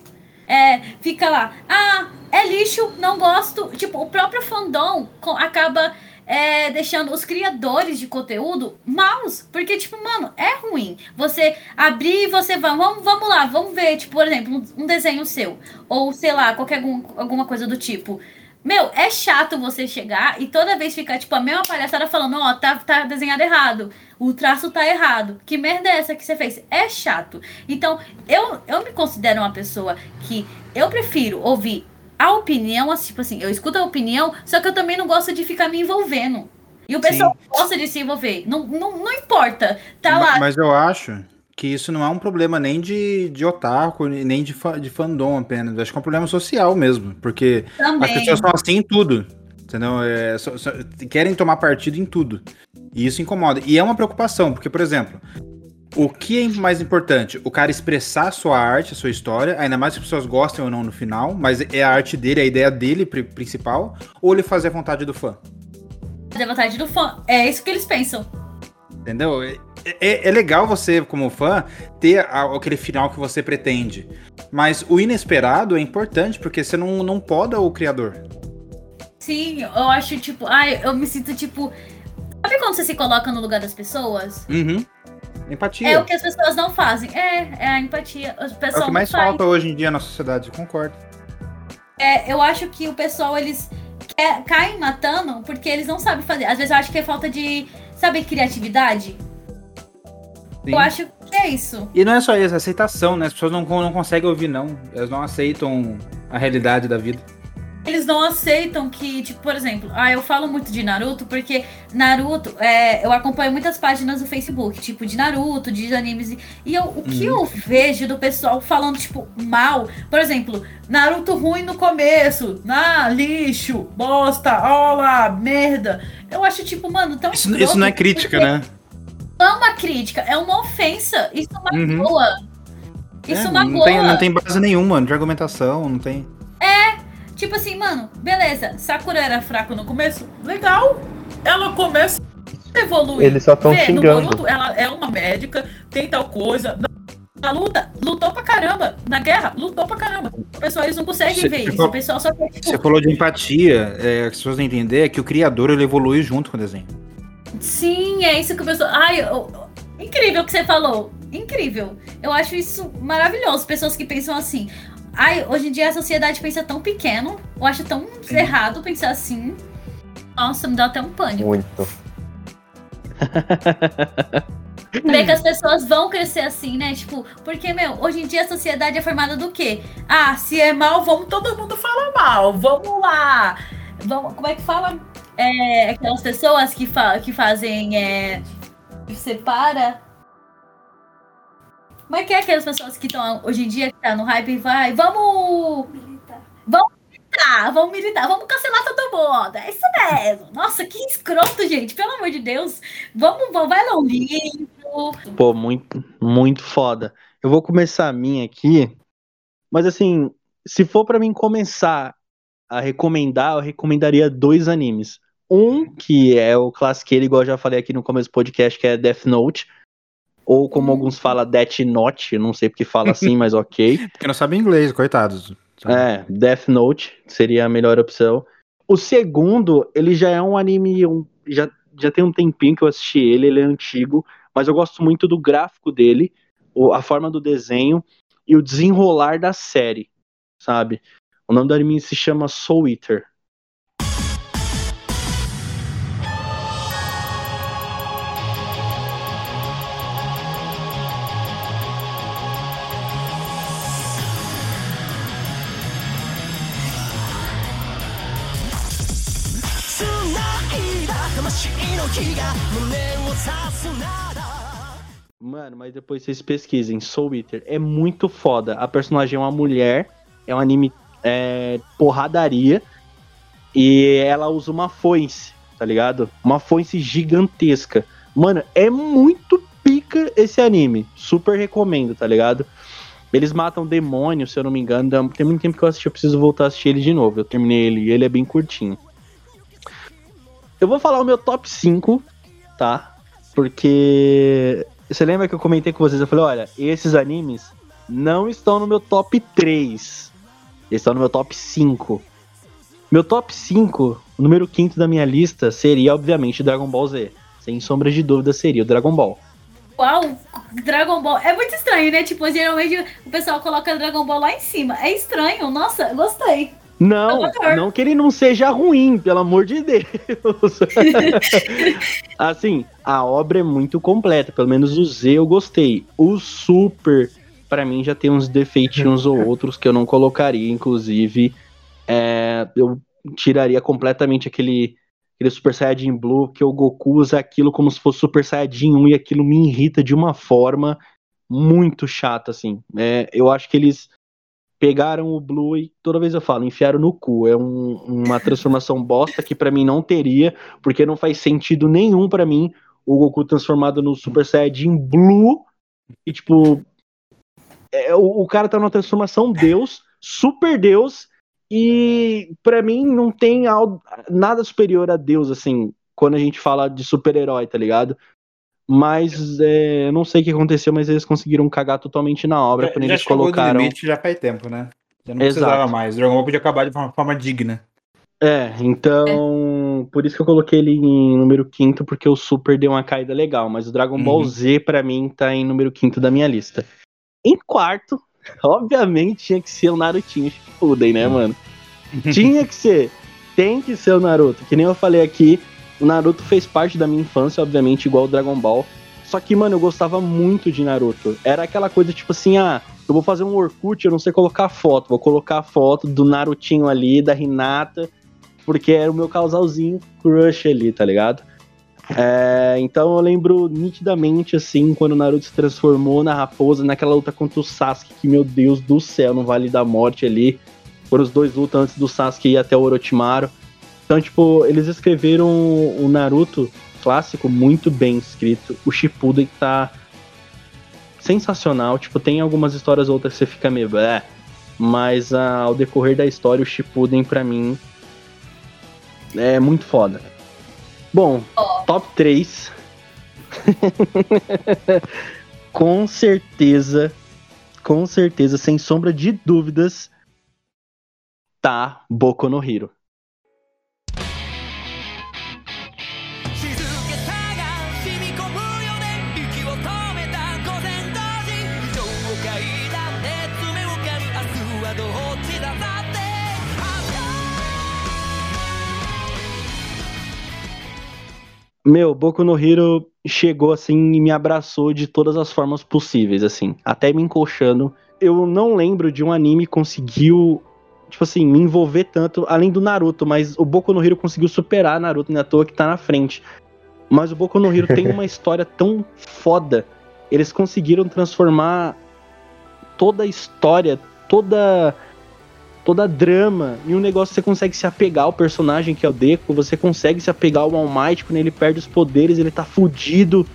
É, fica lá, ah, é lixo, não gosto. Tipo, o próprio fandom acaba é, deixando os criadores de conteúdo maus. Porque, tipo, mano, é ruim. Você abrir e você vai, vamos, vamos lá, vamos ver, tipo, por exemplo, um, um desenho seu. Ou, sei lá, qualquer algum, alguma coisa do tipo. Meu, é chato você chegar e toda vez ficar, tipo, a mesma palhaçada falando, ó, tá, tá desenhado errado. O traço tá errado. Que merda é essa que você fez? É chato. Então, eu, eu me considero uma pessoa que eu prefiro ouvir a opinião, assim, tipo assim, eu escuto a opinião, só que eu também não gosto de ficar me envolvendo. E o pessoal gosta de se envolver. Não, não, não importa. Tá Ma- lá. Mas eu acho que isso não é um problema nem de, de otaku, nem de, fa- de fandom apenas. Eu acho que é um problema social mesmo. Porque as também. pessoas são assim em tudo. Entendeu? É, só- só- querem tomar partido em tudo. E isso incomoda. E é uma preocupação, porque, por exemplo, o que é mais importante? O cara expressar a sua arte, a sua história, ainda mais se as pessoas gostem ou não no final, mas é a arte dele, a ideia dele pri- principal, ou ele fazer a vontade do fã. Fazer vontade do fã. É isso que eles pensam. Entendeu? É, é- é legal você, como fã, ter aquele final que você pretende. Mas o inesperado é importante, porque você não, não poda o criador. Sim, eu acho, tipo, ai, eu me sinto, tipo. Sabe quando você se coloca no lugar das pessoas? Uhum. Empatia. É o que as pessoas não fazem. É, é a empatia. O É pessoal o que mais falta hoje em dia na sociedade, concordo. É, eu acho que o pessoal, eles quer- caem matando porque eles não sabem fazer. Às vezes eu acho que é falta de, sabe, criatividade. Sim. Eu acho que é isso. E não é só isso, é aceitação, né? As pessoas não, não conseguem ouvir, não. Elas não aceitam a realidade da vida. Eles não aceitam que, tipo, por exemplo, ah, eu falo muito de Naruto porque Naruto, é, eu acompanho muitas páginas do Facebook, tipo, de Naruto, de animes. e- eu, o que eu vejo do pessoal falando, tipo, mal, por exemplo, Naruto ruim no começo, ah, lixo, bosta, olá, merda. Eu acho, tipo, mano, tão. Isso, isso não é crítica, porque né? Não é uma crítica, é uma ofensa. Isso Uhum. magoa. Isso É, magoa. não, tem, não tem base nenhuma de argumentação, não tem. Tipo assim, mano, beleza, Sakura era fraco no começo? Legal. Ela começa a evoluir. Eles só tão Vê, no xingando. Boruto, ela é uma médica, tem tal coisa. Na luta, lutou pra caramba. Na guerra, lutou pra caramba. O pessoal, eles não conseguem Você- ver isso. falou- O pessoal só quer, tipo, Você falou de empatia, é, as pessoas não entender é que o criador ele evolui junto com o desenho. Sim, é isso que o pessoal. Ai, eu- incrível o que você falou. Incrível. Eu acho isso maravilhoso. Pessoas que pensam assim. Ai, hoje em dia a sociedade pensa tão pequeno. Eu acho tão errado pensar assim. Nossa, me dá até um pânico. Muito. Ver que as pessoas vão crescer assim, né? Tipo, porque, meu, hoje em dia a sociedade é formada do quê? Ah, se é mal, vamos todo mundo falar mal. Vamos lá. Vamos, como é que fala? É, aquelas pessoas que, fa que fazem. É, que separa. Como é que é aquelas pessoas que estão hoje em dia, que tá no hype, vai, vamos. Vamos militar, vamos militar, vamos cancelar todo mundo. É isso mesmo. Nossa, que escroto, gente. Pelo amor de Deus. Vamos, vamos vai lá um livro. Pô, muito, muito foda. Eu vou começar a minha aqui, mas assim, se for pra mim começar a recomendar, eu recomendaria dois animes. Um, que é o classiqueiro, igual eu já falei aqui no começo do podcast, que é Death Note. Ou como alguns falam, Death Note, eu não sei porque fala assim, mas ok. Porque não sabem inglês, coitados. É, Death Note seria a melhor opção. O segundo, ele já é um anime, um- já, já tem um tempinho que eu assisti ele, ele é antigo, mas eu gosto muito do gráfico dele, a forma do desenho e o desenrolar da série, sabe? O nome do anime se chama Soul Eater. Mano, mas depois vocês pesquisem, Soul Eater. É muito foda. A personagem é uma mulher, é um anime é, porradaria, e ela usa uma foice, tá ligado? Uma foice gigantesca. Mano, é muito pica esse anime. Super recomendo, tá ligado? Eles matam demônios, se eu não me engano. Tem muito tempo que eu assisti, eu preciso voltar a assistir ele de novo. Eu terminei ele e ele é bem curtinho. Eu vou falar o meu top 5, tá? Porque você lembra que eu comentei com vocês? Eu falei, olha, esses animes não estão no meu top 3. Eles estão no meu top 5. Meu top 5, o número 5 da minha lista seria, obviamente, Dragon Ball Z. Sem sombra de dúvida, seria o Dragon Ball. Uau, Dragon Ball. É muito estranho, né? Tipo, geralmente o pessoal coloca Dragon Ball lá em cima. É estranho. Nossa, gostei. Não, não que ele não seja ruim, pelo amor de Deus. assim, a obra é muito completa, pelo menos o Z eu gostei. O Super, pra mim, já tem uns defeitinhos ou outros que eu não colocaria, inclusive, é, eu tiraria completamente aquele, aquele Super Saiyajin Blue, que o Goku usa aquilo como se fosse Super Saiyajin 1 e aquilo me irrita de uma forma muito chata, assim. É, eu acho que eles pegaram o Blue e toda vez eu falo, enfiaram no cu. É um- uma transformação bosta que pra mim não teria, porque não faz sentido nenhum pra mim o Goku transformado no Super Saiyajin Blue e tipo é, o, o cara tá numa transformação Deus, Super Deus e pra mim não tem al- nada superior a Deus assim, quando a gente fala de super-herói, tá ligado? Mas é, eu não sei o que aconteceu, mas eles conseguiram cagar totalmente na obra quando já eles colocaram. limite já faz tempo, né? Já não Exato. precisava mais. Dragon Ball podia acabar de uma forma digna. É, então, por isso que eu coloquei ele em número quinto, porque o Super deu uma caída legal, mas o Dragon Ball Uhum. Z, pra mim, tá em número quinto da minha lista. Em quarto, obviamente, tinha que ser o Narutinho Shippuden, né, mano? tinha que ser. Tem que ser o Naruto. Que nem eu falei aqui, o Naruto fez parte da minha infância, obviamente, igual o Dragon Ball. Só que, mano, eu gostava muito de Naruto. Era aquela coisa tipo assim, ah, eu vou fazer um Orkut, eu não sei colocar foto. Vou colocar a foto do Narutinho ali, da Hinata, porque era o meu casalzinho crush ali, tá ligado? É, então eu lembro nitidamente, assim, quando o Naruto se transformou na raposa, naquela luta contra o Sasuke, que, meu Deus do céu, no Vale da Morte ali. Foram os dois lutam antes do Sasuke ir até o Orochimaru. Então, tipo, eles escreveram o Naruto clássico muito bem escrito. O Shippuden tá sensacional. Tipo, tem algumas histórias outras que você fica meio... É, mas ah, ao decorrer da história, o Shippuden, pra mim, é muito foda. Bom, top 3. Com certeza com certeza, sem sombra de dúvidas, tá Boku no Hero. Meu, Boku no Hero chegou assim e me abraçou de todas as formas possíveis, assim, até me encoxando. Eu não lembro de um anime que conseguiu, tipo assim, me envolver tanto, além do Naruto, mas o Boku no Hero conseguiu superar Naruto, não é à toa que tá na frente. Mas o Boku no Hero tem uma história tão foda. Eles conseguiram transformar toda a história, toda toda a drama em um negócio você consegue se apegar ao personagem que é o Deku, você consegue se apegar ao All Might quando ele perde os poderes, ele tá fudido.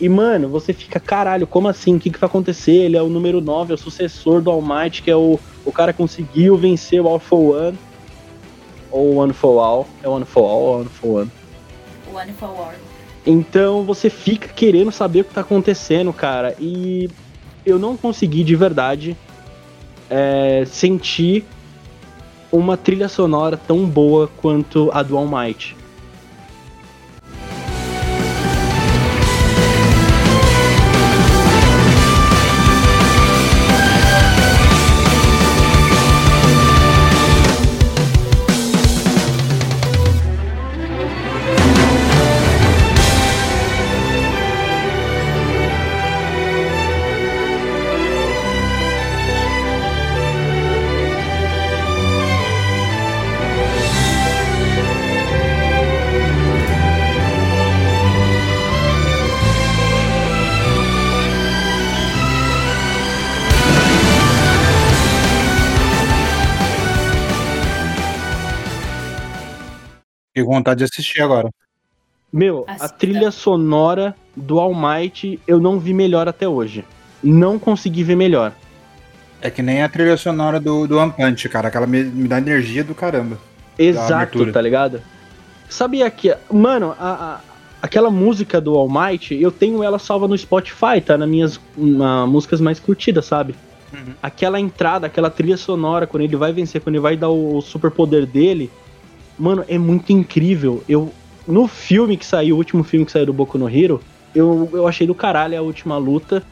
E, mano, você fica, caralho, como assim? O que, que vai acontecer? Ele é o número 9, é o sucessor do All Might, que é o, o cara que conseguiu vencer o All for One. Ou One for All. É One for All ou One for One? One for War. Então você fica querendo saber o que tá acontecendo, cara. E eu não consegui de verdade é, sentir uma trilha sonora tão boa quanto a do All Might. Fiquei com vontade de assistir agora. Meu, a Assista. trilha sonora do All Might eu não vi melhor até hoje. Não consegui ver melhor. É que nem a trilha sonora do, do One Punch, cara. Aquela me, me dá energia do caramba. Exato, tá ligado? Sabia que. Mano, a, a- aquela música do All Might, eu tenho ela salva no Spotify, tá? Nas minhas na, músicas mais curtidas, sabe? Uhum. Aquela entrada, aquela trilha sonora, quando ele vai vencer, quando ele vai dar o, superpoder dele. Mano, é muito incrível. Eu. No filme que saiu, o último filme que saiu do Boku no Hero, eu, eu achei do caralho a última luta.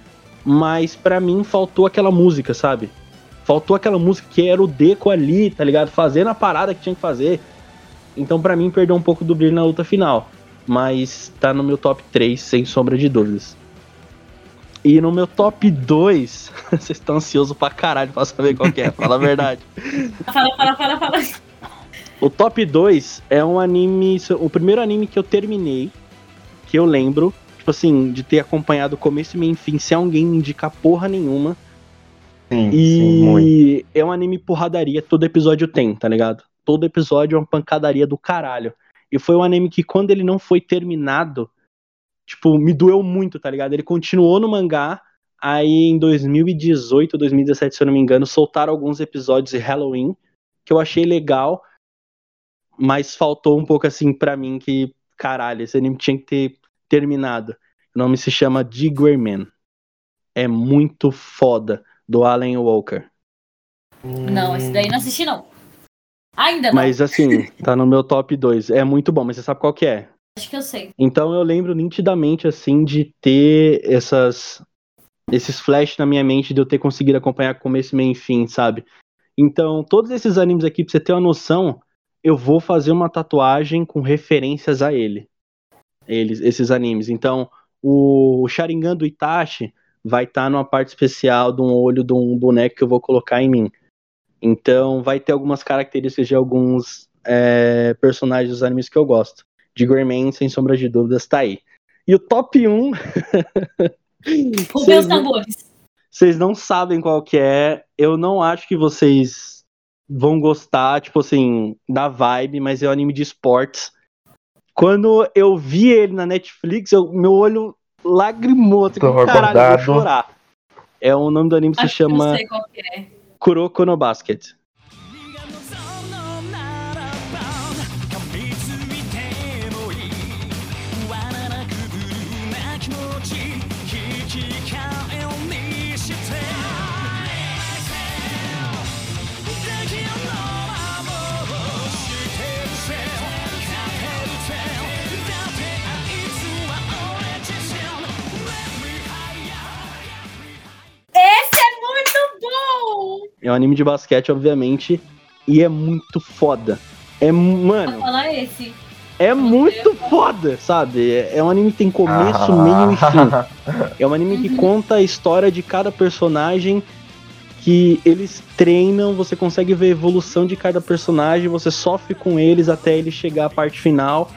Mas pra mim faltou aquela música, sabe? Faltou aquela música que era o Deco ali, tá ligado? Fazendo a parada que tinha que fazer. Então, pra mim, perdeu um pouco do brilho na luta final. Mas tá no meu top 3, sem sombra de dúvidas. E no meu top 2, vocês estão ansiosos pra caralho pra saber qual é, fala a verdade. Fala, fala, fala, fala. O top 2 é um anime. O primeiro anime que eu terminei, que eu lembro, tipo assim, de ter acompanhado o começo e meio fim, sem alguém me indicar porra nenhuma. Sim, sim. E é um anime porradaria, todo episódio tem, tá ligado? Todo episódio é uma pancadaria do caralho. E foi um anime que, quando ele não foi terminado, tipo, me doeu muito, tá ligado? Ele continuou no mangá, aí em 2018, 2017, se eu não me engano, soltaram alguns episódios de Halloween, que eu achei legal, mas faltou um pouco assim pra mim que, caralho, esse anime tinha que ter terminado. O nome se chama Diggerman. É muito foda, do Alan Walker. Não, esse daí não assisti, não. Ainda não. Mas assim, tá no meu top 2. É muito bom, mas você sabe qual que é? Acho que eu sei. Então eu lembro nitidamente, assim, de ter essas. Esses flash na minha mente de eu ter conseguido acompanhar começo, meio e fim, sabe? Então, todos esses animes aqui, pra você ter uma noção, eu vou fazer uma tatuagem com referências a ele. Eles, esses animes. Então, o Sharingan do Itachi vai estar numa parte especial de um olho de um boneco que eu vou colocar em mim. Então, vai ter algumas características de alguns é, personagens dos animes que eu gosto. De Greyman, sem sombra de dúvidas, tá aí. E o top 1. Rubem os tambores. Vocês não sabem qual que é. Eu não acho que vocês vão gostar, tipo assim, da vibe, mas é um anime de esportes. Quando eu vi ele na Netflix, eu- meu olho lagrimou. Assim, caralho, vou chorar. É o nome do anime se Acho que eu chama sei qual que é. Kuroko no Basket. É um anime de basquete, obviamente. E é muito foda. É, mano, Vou falar esse. é muito foda, sabe? É é um anime que tem começo, meio e fim. É um anime que conta a história de cada personagem que eles treinam, você consegue ver a evolução de cada personagem, você sofre com eles até ele chegar à parte final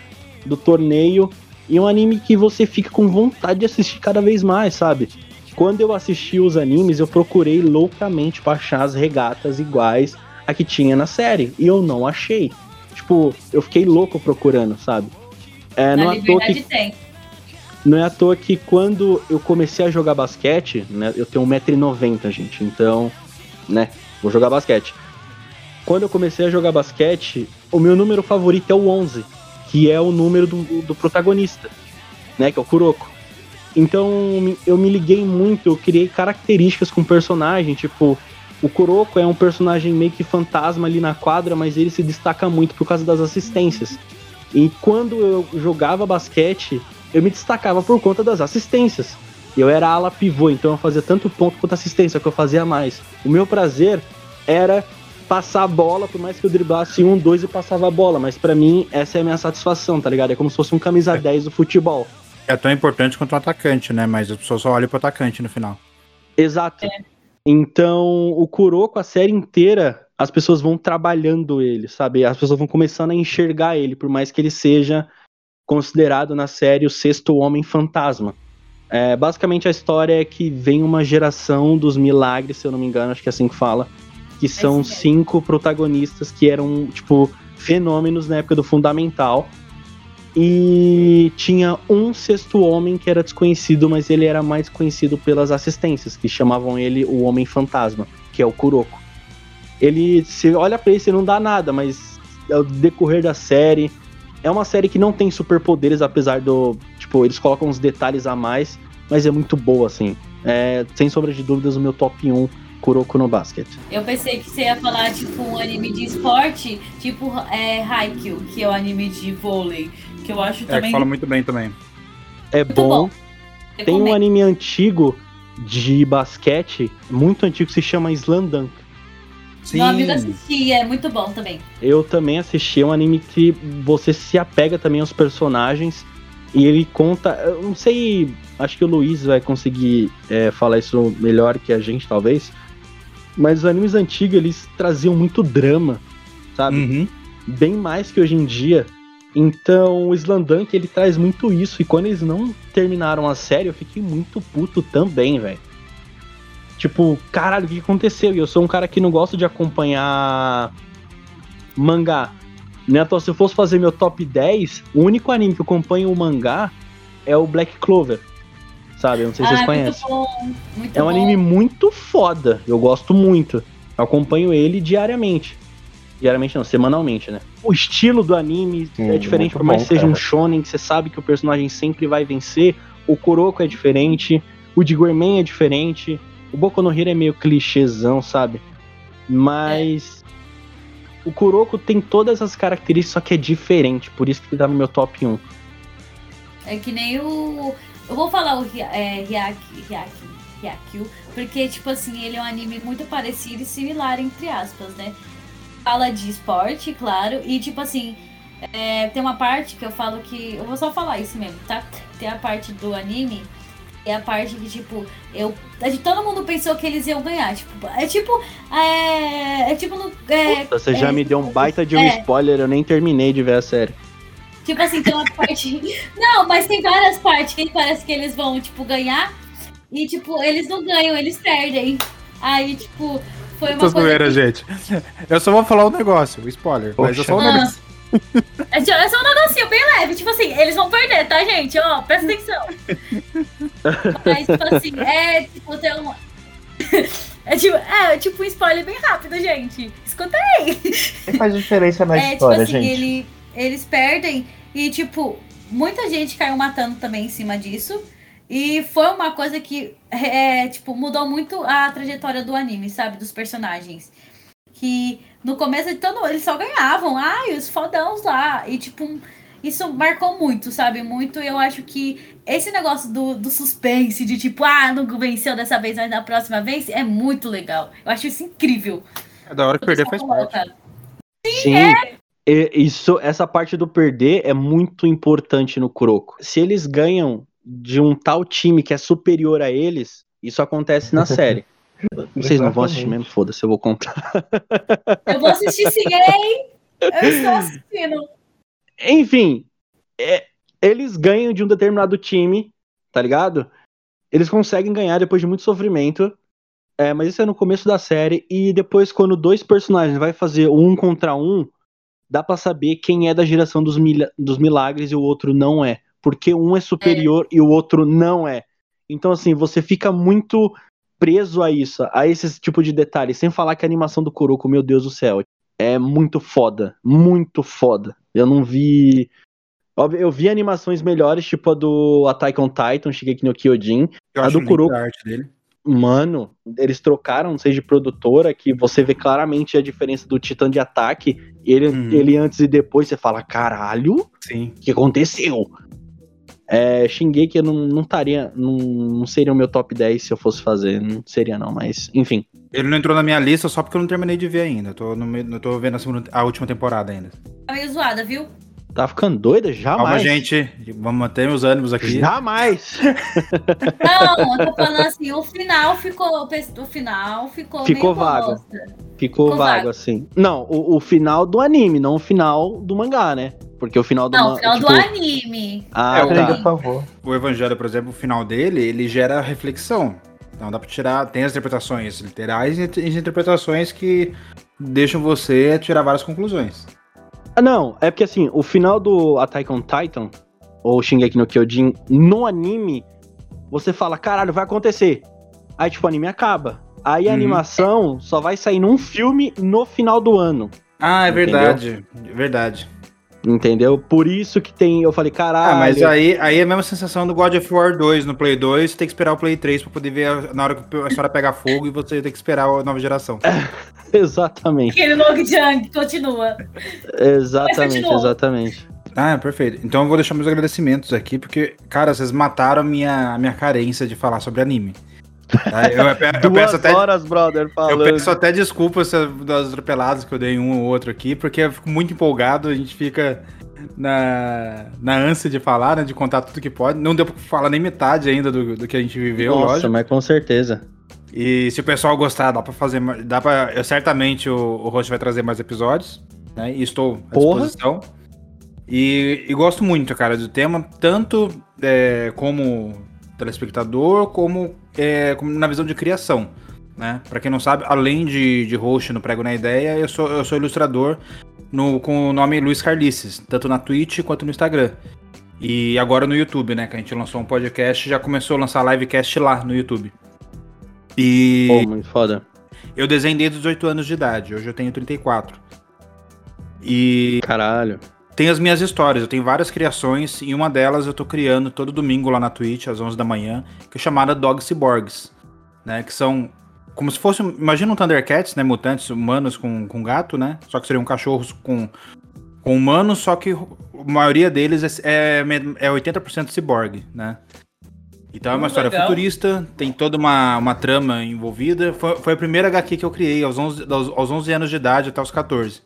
do torneio. E é um anime que você fica com vontade de assistir cada vez mais, sabe? Quando eu assisti os animes, eu procurei loucamente pra achar as regatas iguais a que tinha na série. E eu não achei. Tipo, eu fiquei louco procurando, sabe? É, não, Na é à toa que, tem. não é à toa que quando eu comecei a jogar basquete, né? Eu tenho 1,90m, gente. Então, né? Vou jogar basquete. Quando eu comecei a jogar basquete, o meu número favorito é o 11, que é o número do, do protagonista, né? Que é o Kuroko. Então eu me liguei muito, eu criei características com o personagem, tipo, o Kuroko é um personagem meio que fantasma ali na quadra, mas ele se destaca muito por causa das assistências. E quando eu jogava basquete, eu me destacava por conta das assistências. Eu era ala pivô, então eu fazia tanto ponto quanto assistência, que eu fazia mais. O meu prazer era passar a bola, por mais que eu driblasse um, dois e passava a bola, mas pra mim essa é a minha satisfação, tá ligado? É como se fosse um camisa 10 do futebol. É tão importante quanto o atacante, né? Mas as pessoas só olham pro atacante no final. Exato. Então, o Kuroko, a série inteira, as pessoas vão trabalhando ele, sabe? As pessoas vão começando a enxergar ele, por mais que ele seja considerado na série o sexto homem fantasma. É, basicamente, a história é que vem uma geração dos milagres, se eu não me engano, acho que é assim que fala, que são mesmo. cinco protagonistas que eram, tipo, fenômenos na época do Fundamental. E tinha um sexto homem que era desconhecido, mas ele era mais conhecido pelas assistências, que chamavam ele o Homem Fantasma, que é o Kuroko. Ele, se olha pra ele, não dá nada, mas ao decorrer da série, é uma série que não tem superpoderes, apesar do. Tipo, eles colocam uns detalhes a mais, mas é muito boa, assim. É, sem sombra de dúvidas, o meu top 1, Kuroko no Basket. Eu pensei que você ia falar, tipo, um anime de esporte, tipo é, Haikyuu, que é o anime de vôlei, que eu acho É, também que fala muito bem também. É Muito bom. bom. Tem um anime antigo de basquete, muito antigo, que se chama Slam Dunk. Meu amigo assistia, é muito bom também. Eu também assisti, é um anime que você se apega também aos personagens e ele conta. Eu não sei, acho que o Luiz vai conseguir é, falar isso melhor que a gente, talvez. Mas os animes antigos eles traziam muito drama, sabe? Uhum. Bem mais que hoje em dia. Então o Slandunk ele traz muito isso. E quando eles não terminaram a série, eu fiquei muito puto também, velho. Tipo, caralho, o que aconteceu? E eu sou um cara que não gosta de acompanhar mangá. Né? Então, se eu fosse fazer meu top 10, o único anime que eu acompanho o mangá é o Black Clover. Sabe? Eu não sei se ah, vocês é conhecem. muito bom. Muito É um bom. anime muito foda. Eu gosto muito. Eu acompanho ele diariamente. Diariamente não, semanalmente, né? O estilo do anime Sim, é diferente, por mais bom, que seja um cara. shonen, que você sabe que o personagem sempre vai vencer. O Kuroko é diferente. O de Gourmet é diferente. O Boku no Hero é meio clichêzão, sabe? Mas... O Kuroko tem todas as características, só que é diferente. Por isso que ele tá no meu top 1. É que nem o. Eu vou falar o é, porque, tipo assim, ele é um anime muito parecido e similar, entre aspas, né? Fala de esporte, claro, e, tipo assim, é, tem uma parte que eu falo que. Eu vou só falar isso mesmo, tá? Tem a parte do anime. E a parte que, tipo, eu. é de Todo mundo pensou que eles iam ganhar. Tipo, é tipo. É, é tipo no. É, Puta, Você já é, me deu um baita de um é. spoiler, eu nem terminei de ver a série. Tipo assim, tem uma parte. Não, mas tem várias partes que parece que eles vão, tipo, ganhar. E, tipo, eles não ganham, eles perdem. Aí, tipo, foi uma coisa. zoeira, que- gente. Eu só vou falar um negócio, o spoiler. Mas eu só vou Ah. negócio. É só é só um negocinho bem leve. Tipo assim, eles vão perder, tá, gente? Ó, presta atenção. Mas, tipo assim, é tipo, tem um. É tipo, é tipo um spoiler bem rápido, gente. Escuta aí. Que faz diferença na é, tipo história, assim, gente? ele, eles perdem e, tipo, muita gente caiu matando também em cima disso. E foi uma coisa que, é, tipo, mudou muito a trajetória do anime, sabe? Dos personagens. Que no começo de todo eles só ganhavam. Ai, os fodãos lá. E, tipo, isso marcou muito, sabe? Muito. Eu acho que esse negócio do, do suspense, de tipo, ah, não venceu dessa vez, mas na próxima vez, é muito legal. Eu acho isso incrível. É da hora que perder faz parte. Sim. E- Isso, essa parte do perder é muito importante no Kuroko. Se eles ganham de um tal time que é superior a eles, isso acontece na série. Vocês não vão assistir mesmo? Foda-se, eu vou contar. Eu vou assistir sim, hein? Eu estou assistindo. Enfim, é, eles ganham de um determinado time, tá ligado? Eles conseguem ganhar depois de muito sofrimento. É, mas isso é no começo da série. E depois, quando dois personagens vai fazer um contra um, dá pra saber quem é da geração dos, mila- dos milagres e o outro não é. Porque um é superior e o outro não é. Então, assim, você fica muito preso a isso, a esse tipo de detalhe. Sem falar que a animação do Kuroko, meu Deus do céu, é muito foda. Muito foda. Eu não vi. Eu vi animações melhores, tipo a do Attack on Titan, Shigeki no Kyojin. Eu A do Kuroko- a arte dele. Mano, eles trocaram, não sei, de produtora, que você vê claramente a diferença do Titã de ataque. Ele, Uhum. ele antes e depois, você fala, caralho, Sim. o que aconteceu? É, Shingeki eu não, não estaria. Não, não seria o meu top 10 se eu fosse fazer. Não seria, não, mas enfim. Ele não entrou na minha lista só porque eu não terminei de ver ainda. Eu tô, no eu tô vendo a, segunda- a última temporada ainda. Tá meio zoada, viu? Tá ficando doida? Jamais. Calma, gente. Vamos manter meus ânimos aqui. Jamais. Não, eu tô falando assim, o final ficou. O final ficou. Ficou meio vago. Ficou Ficou vago, vago. assim. Não, o, o final do anime, não o final do mangá, né? Porque o final do Não, o final tipo, do anime. Ah, É, tá. por favor. O Evangelho, por exemplo, o final dele, ele gera reflexão. Então dá pra tirar. Tem as interpretações literais e as interpretações que deixam você tirar várias conclusões. Ah, não, é porque assim, o final do Attack on Titan, ou Shingeki no Kyojin, no anime, você fala, caralho, vai acontecer. Aí, tipo, o anime acaba. Aí a Uhum. animação só vai sair num filme no final do ano. Ah, é Entendeu? verdade. É verdade. Entendeu? Por isso que tem. Eu falei, caralho. Ah, mas aí, aí é a mesma sensação do God of War 2 no Play 2, você tem que esperar o Play 3 pra poder ver a- na hora que a história pegar fogo e você tem que esperar a nova geração. Exatamente. Aquele Long Jang continua. Exatamente, continuou. exatamente. Ah, perfeito. Então eu vou deixar meus agradecimentos aqui, porque, cara, vocês mataram a minha, a minha carência de falar sobre anime. Eu, eu Duas até, horas, brother, eu falando. peço até desculpas das atropeladas que eu dei um ou outro aqui, porque eu fico muito empolgado, a gente fica na, na ânsia de falar, né, de contar tudo que pode. Não deu pra falar nem metade ainda do, do que a gente viveu, Nossa, lógico. mas com certeza. E se o pessoal gostar, dá pra fazer. Dá pra, eu, certamente o, o host vai trazer mais episódios. Né? E estou à Porra. disposição. E, e gosto muito, cara, do tema, tanto é, como telespectador, como, é, na visão de criação. Né? Pra quem não sabe, além de, de host no Prego na Ideia, eu sou, eu sou ilustrador no, com o nome Luiz Carlices, tanto na Twitch quanto no Instagram. E agora no YouTube, né? Que a gente lançou um podcast já começou a lançar livecast lá no YouTube. E Pô, muito foda. eu desenho desde os 18 anos de idade, hoje eu tenho 34. E Caralho. Tem as minhas histórias, eu tenho várias criações e uma delas eu tô criando todo domingo lá na Twitch, às 11 da manhã, que é chamada Dog Cyborgs, né? Que são como se fosse, imagina um Thundercats, né? Mutantes humanos com, com gato, né? Só que seriam cachorros com, com humanos, só que a maioria deles é, é, é 80% cyborg, né? Então é uma Hum, história legal. futurista, tem toda uma, uma trama envolvida. Foi, foi a primeira HQ que eu criei aos 11, aos, aos 11 anos de idade até os 14.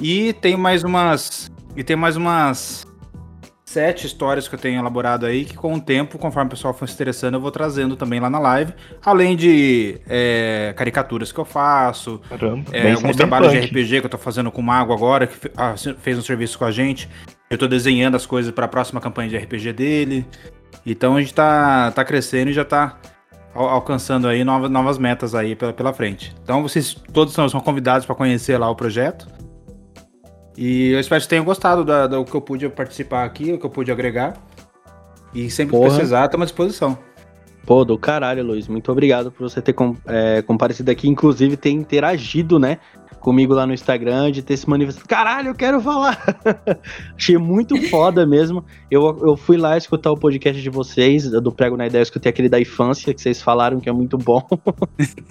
E tem mais umas. E tem mais umas sete histórias que eu tenho elaborado aí, que com o tempo, conforme o pessoal for se interessando, eu vou trazendo também lá na live. Além de é, caricaturas que eu faço, Caramba, é, alguns trabalhos de. RPG que eu tô fazendo com o Mago agora, que ah, fez um serviço com a gente. Eu tô desenhando as coisas para a próxima campanha de RPG dele. Então a gente tá, tá crescendo e já tá al- alcançando aí novas, novas metas aí pela, pela frente. Então vocês todos são, são convidados para conhecer lá o projeto. E eu espero que tenham gostado da- do que eu pude participar aqui, o que eu pude agregar. E sempre que Porra. precisar, estamos à disposição. Pô, do caralho, Luiz. Muito obrigado por você ter é, comparecido aqui, inclusive ter interagido, né? Comigo lá no Instagram, de ter se manifestado. Caralho, eu quero falar! Achei muito foda mesmo. Eu, eu fui lá escutar o podcast de vocês, do Prego na Ideia, eu escutei aquele da infância que vocês falaram que é muito bom.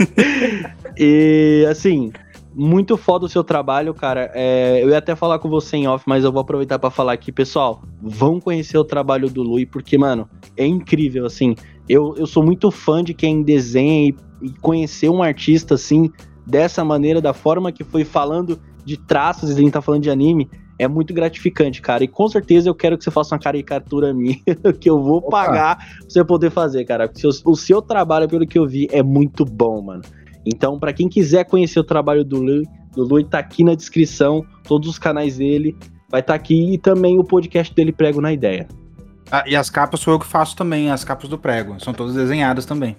e, assim, muito foda o seu trabalho, cara. É, eu ia até falar com você em off, mas eu vou aproveitar pra falar aqui, pessoal. Vão conhecer o trabalho do Lui, porque, mano, é incrível, assim. Eu, eu sou muito fã de quem desenha e, e conhecer um artista, assim, dessa maneira, da forma que foi falando de traços e a gente tá falando de anime. É muito gratificante, cara. E com certeza eu quero que você faça uma caricatura minha, que eu vou pagar pra você poder fazer, cara. O seu, o seu trabalho, pelo que eu vi, é muito bom, mano. Então, pra quem quiser conhecer o trabalho do Lui, do Lui tá aqui na descrição, todos os canais dele, vai estar aqui e também o podcast dele Prego na Ideia. Ah, e as capas sou eu que faço também, as capas do prego. São todas desenhadas também.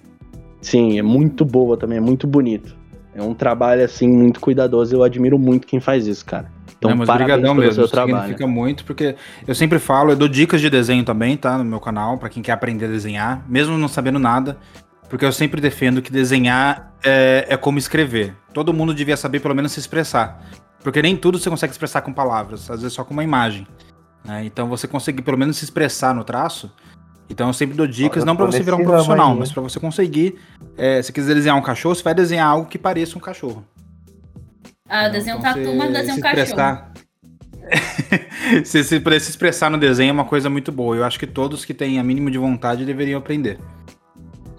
Sim, é muito boa também, é muito bonito. É um trabalho, assim, muito cuidadoso. Eu admiro muito quem faz isso, cara. Então, Não, mas parabéns brigadão pelo mesmo, significa muito, porque eu sempre falo, eu dou dicas de desenho também, tá, no meu canal, pra quem quer aprender a desenhar, mesmo não sabendo nada, porque eu sempre defendo que desenhar é, é como escrever. Todo mundo devia saber pelo menos se expressar, porque nem tudo você consegue expressar com palavras, às vezes só com uma imagem. né? Então você conseguir pelo menos se expressar no traço, então eu sempre dou dicas, Eu não pra tô você virar um profissional, mas pra você conseguir, é, se quiser desenhar um cachorro, você vai desenhar algo que pareça um cachorro. Ah, eu desenho um Então, tatu, mas desenho um se cachorro. expressar- se, se, se expressar no desenho é uma coisa muito boa. Eu acho que todos que têm a mínimo de vontade deveriam aprender.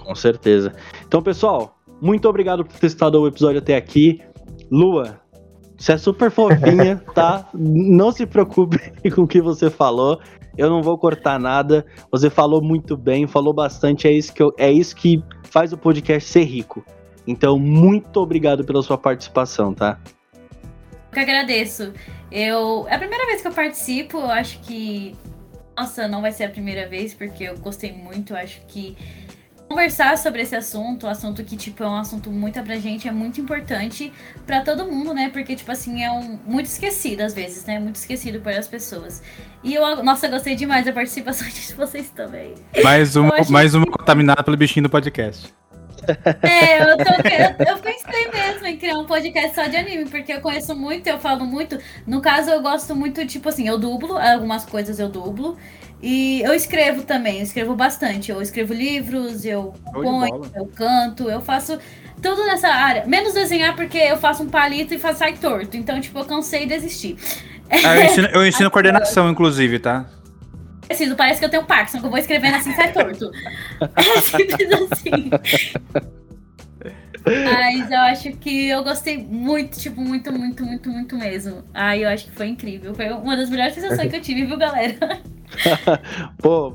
Com certeza. Então, pessoal, muito obrigado por ter estado o episódio até aqui. Lua, você é super fofinha, tá? Não se preocupe com o que você falou. Eu não vou cortar nada. Você falou muito bem, falou bastante. É isso que, eu- é isso que faz o podcast ser rico. Então, muito obrigado pela sua participação, tá? Eu que agradeço. Eu. É a primeira vez que eu participo, eu acho que. Nossa, não vai ser a primeira vez, porque eu gostei muito. Eu acho que conversar sobre esse assunto, um assunto que, tipo, é um assunto muito abrangente, é muito importante pra todo mundo, né? Porque, tipo assim, é um, muito esquecido às vezes, né? Muito esquecido por as pessoas. E eu, nossa, gostei demais da participação de vocês também. Mais uma- mais uma contaminada pelo bichinho do podcast. É, eu, tô, eu, eu pensei mesmo em criar um podcast só de anime, porque eu conheço muito, eu falo muito. No caso, eu gosto muito, tipo assim, eu dublo, algumas coisas eu dublo. E eu escrevo também, eu escrevo bastante. Eu escrevo livros, eu Show de ponho, eu canto, eu faço tudo nessa área. Menos desenhar, porque eu faço um palito e faço sai torto. Então, tipo, eu cansei e desisti. Ah, eu ensino, eu ensino coordenação, inclusive, tá? Preciso, parece que eu tenho Parkinson, que eu vou escrevendo assim, sai torto. É simples assim. Mas eu acho que eu gostei muito, tipo, muito, muito, muito, muito mesmo. Ai, eu acho que foi incrível. Foi uma das melhores sensações que eu tive, viu, galera? Pô,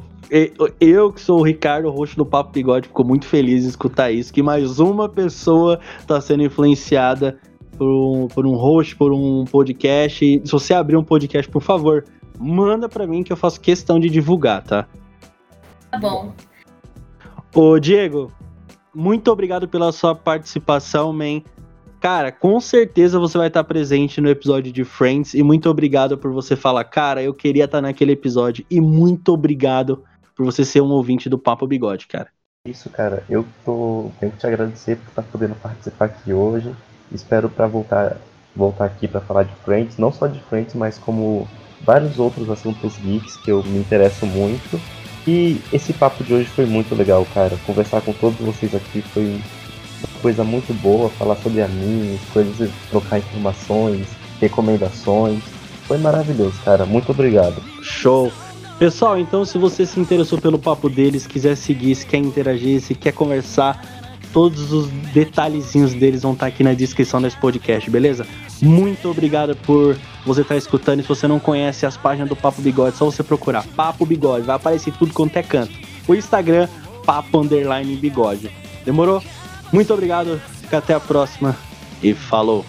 eu que sou o Ricardo, o rosto do Papo Bigode, fico muito feliz em escutar isso, que mais uma pessoa tá sendo influenciada por um, por um host, por um podcast. E se você abrir um podcast, por favor, manda pra mim que eu faço questão de divulgar, tá? Tá bom. Ô, Diego, muito obrigado pela sua participação, man. Cara, com certeza você vai estar presente no episódio de Friends e muito obrigado por você falar, cara, eu queria estar naquele episódio e muito obrigado por você ser um ouvinte do Papo Bigode, cara. Isso, cara, eu tô, tenho que te agradecer por estar podendo participar aqui hoje. Espero para voltar, voltar aqui para falar de Friends, não só de Friends, mas como vários outros assuntos geeks que eu me interesso muito. E esse papo de hoje foi muito legal, cara. Conversar com todos vocês aqui foi uma coisa muito boa, falar sobre animes, coisas, trocar informações, recomendações. Foi maravilhoso, cara. Muito obrigado. Show. Pessoal, então se você se interessou pelo papo deles, quiser seguir, se quer interagir, se quer conversar, todos os detalhezinhos deles vão estar aqui na descrição desse podcast, beleza? Muito obrigado por você estar escutando. E se você não conhece as páginas do Papo Bigode, é só você procurar Papo Bigode, vai aparecer tudo quanto é canto. O Instagram, Papo Underline Bigode. Demorou? Muito obrigado, fica até a próxima e falou!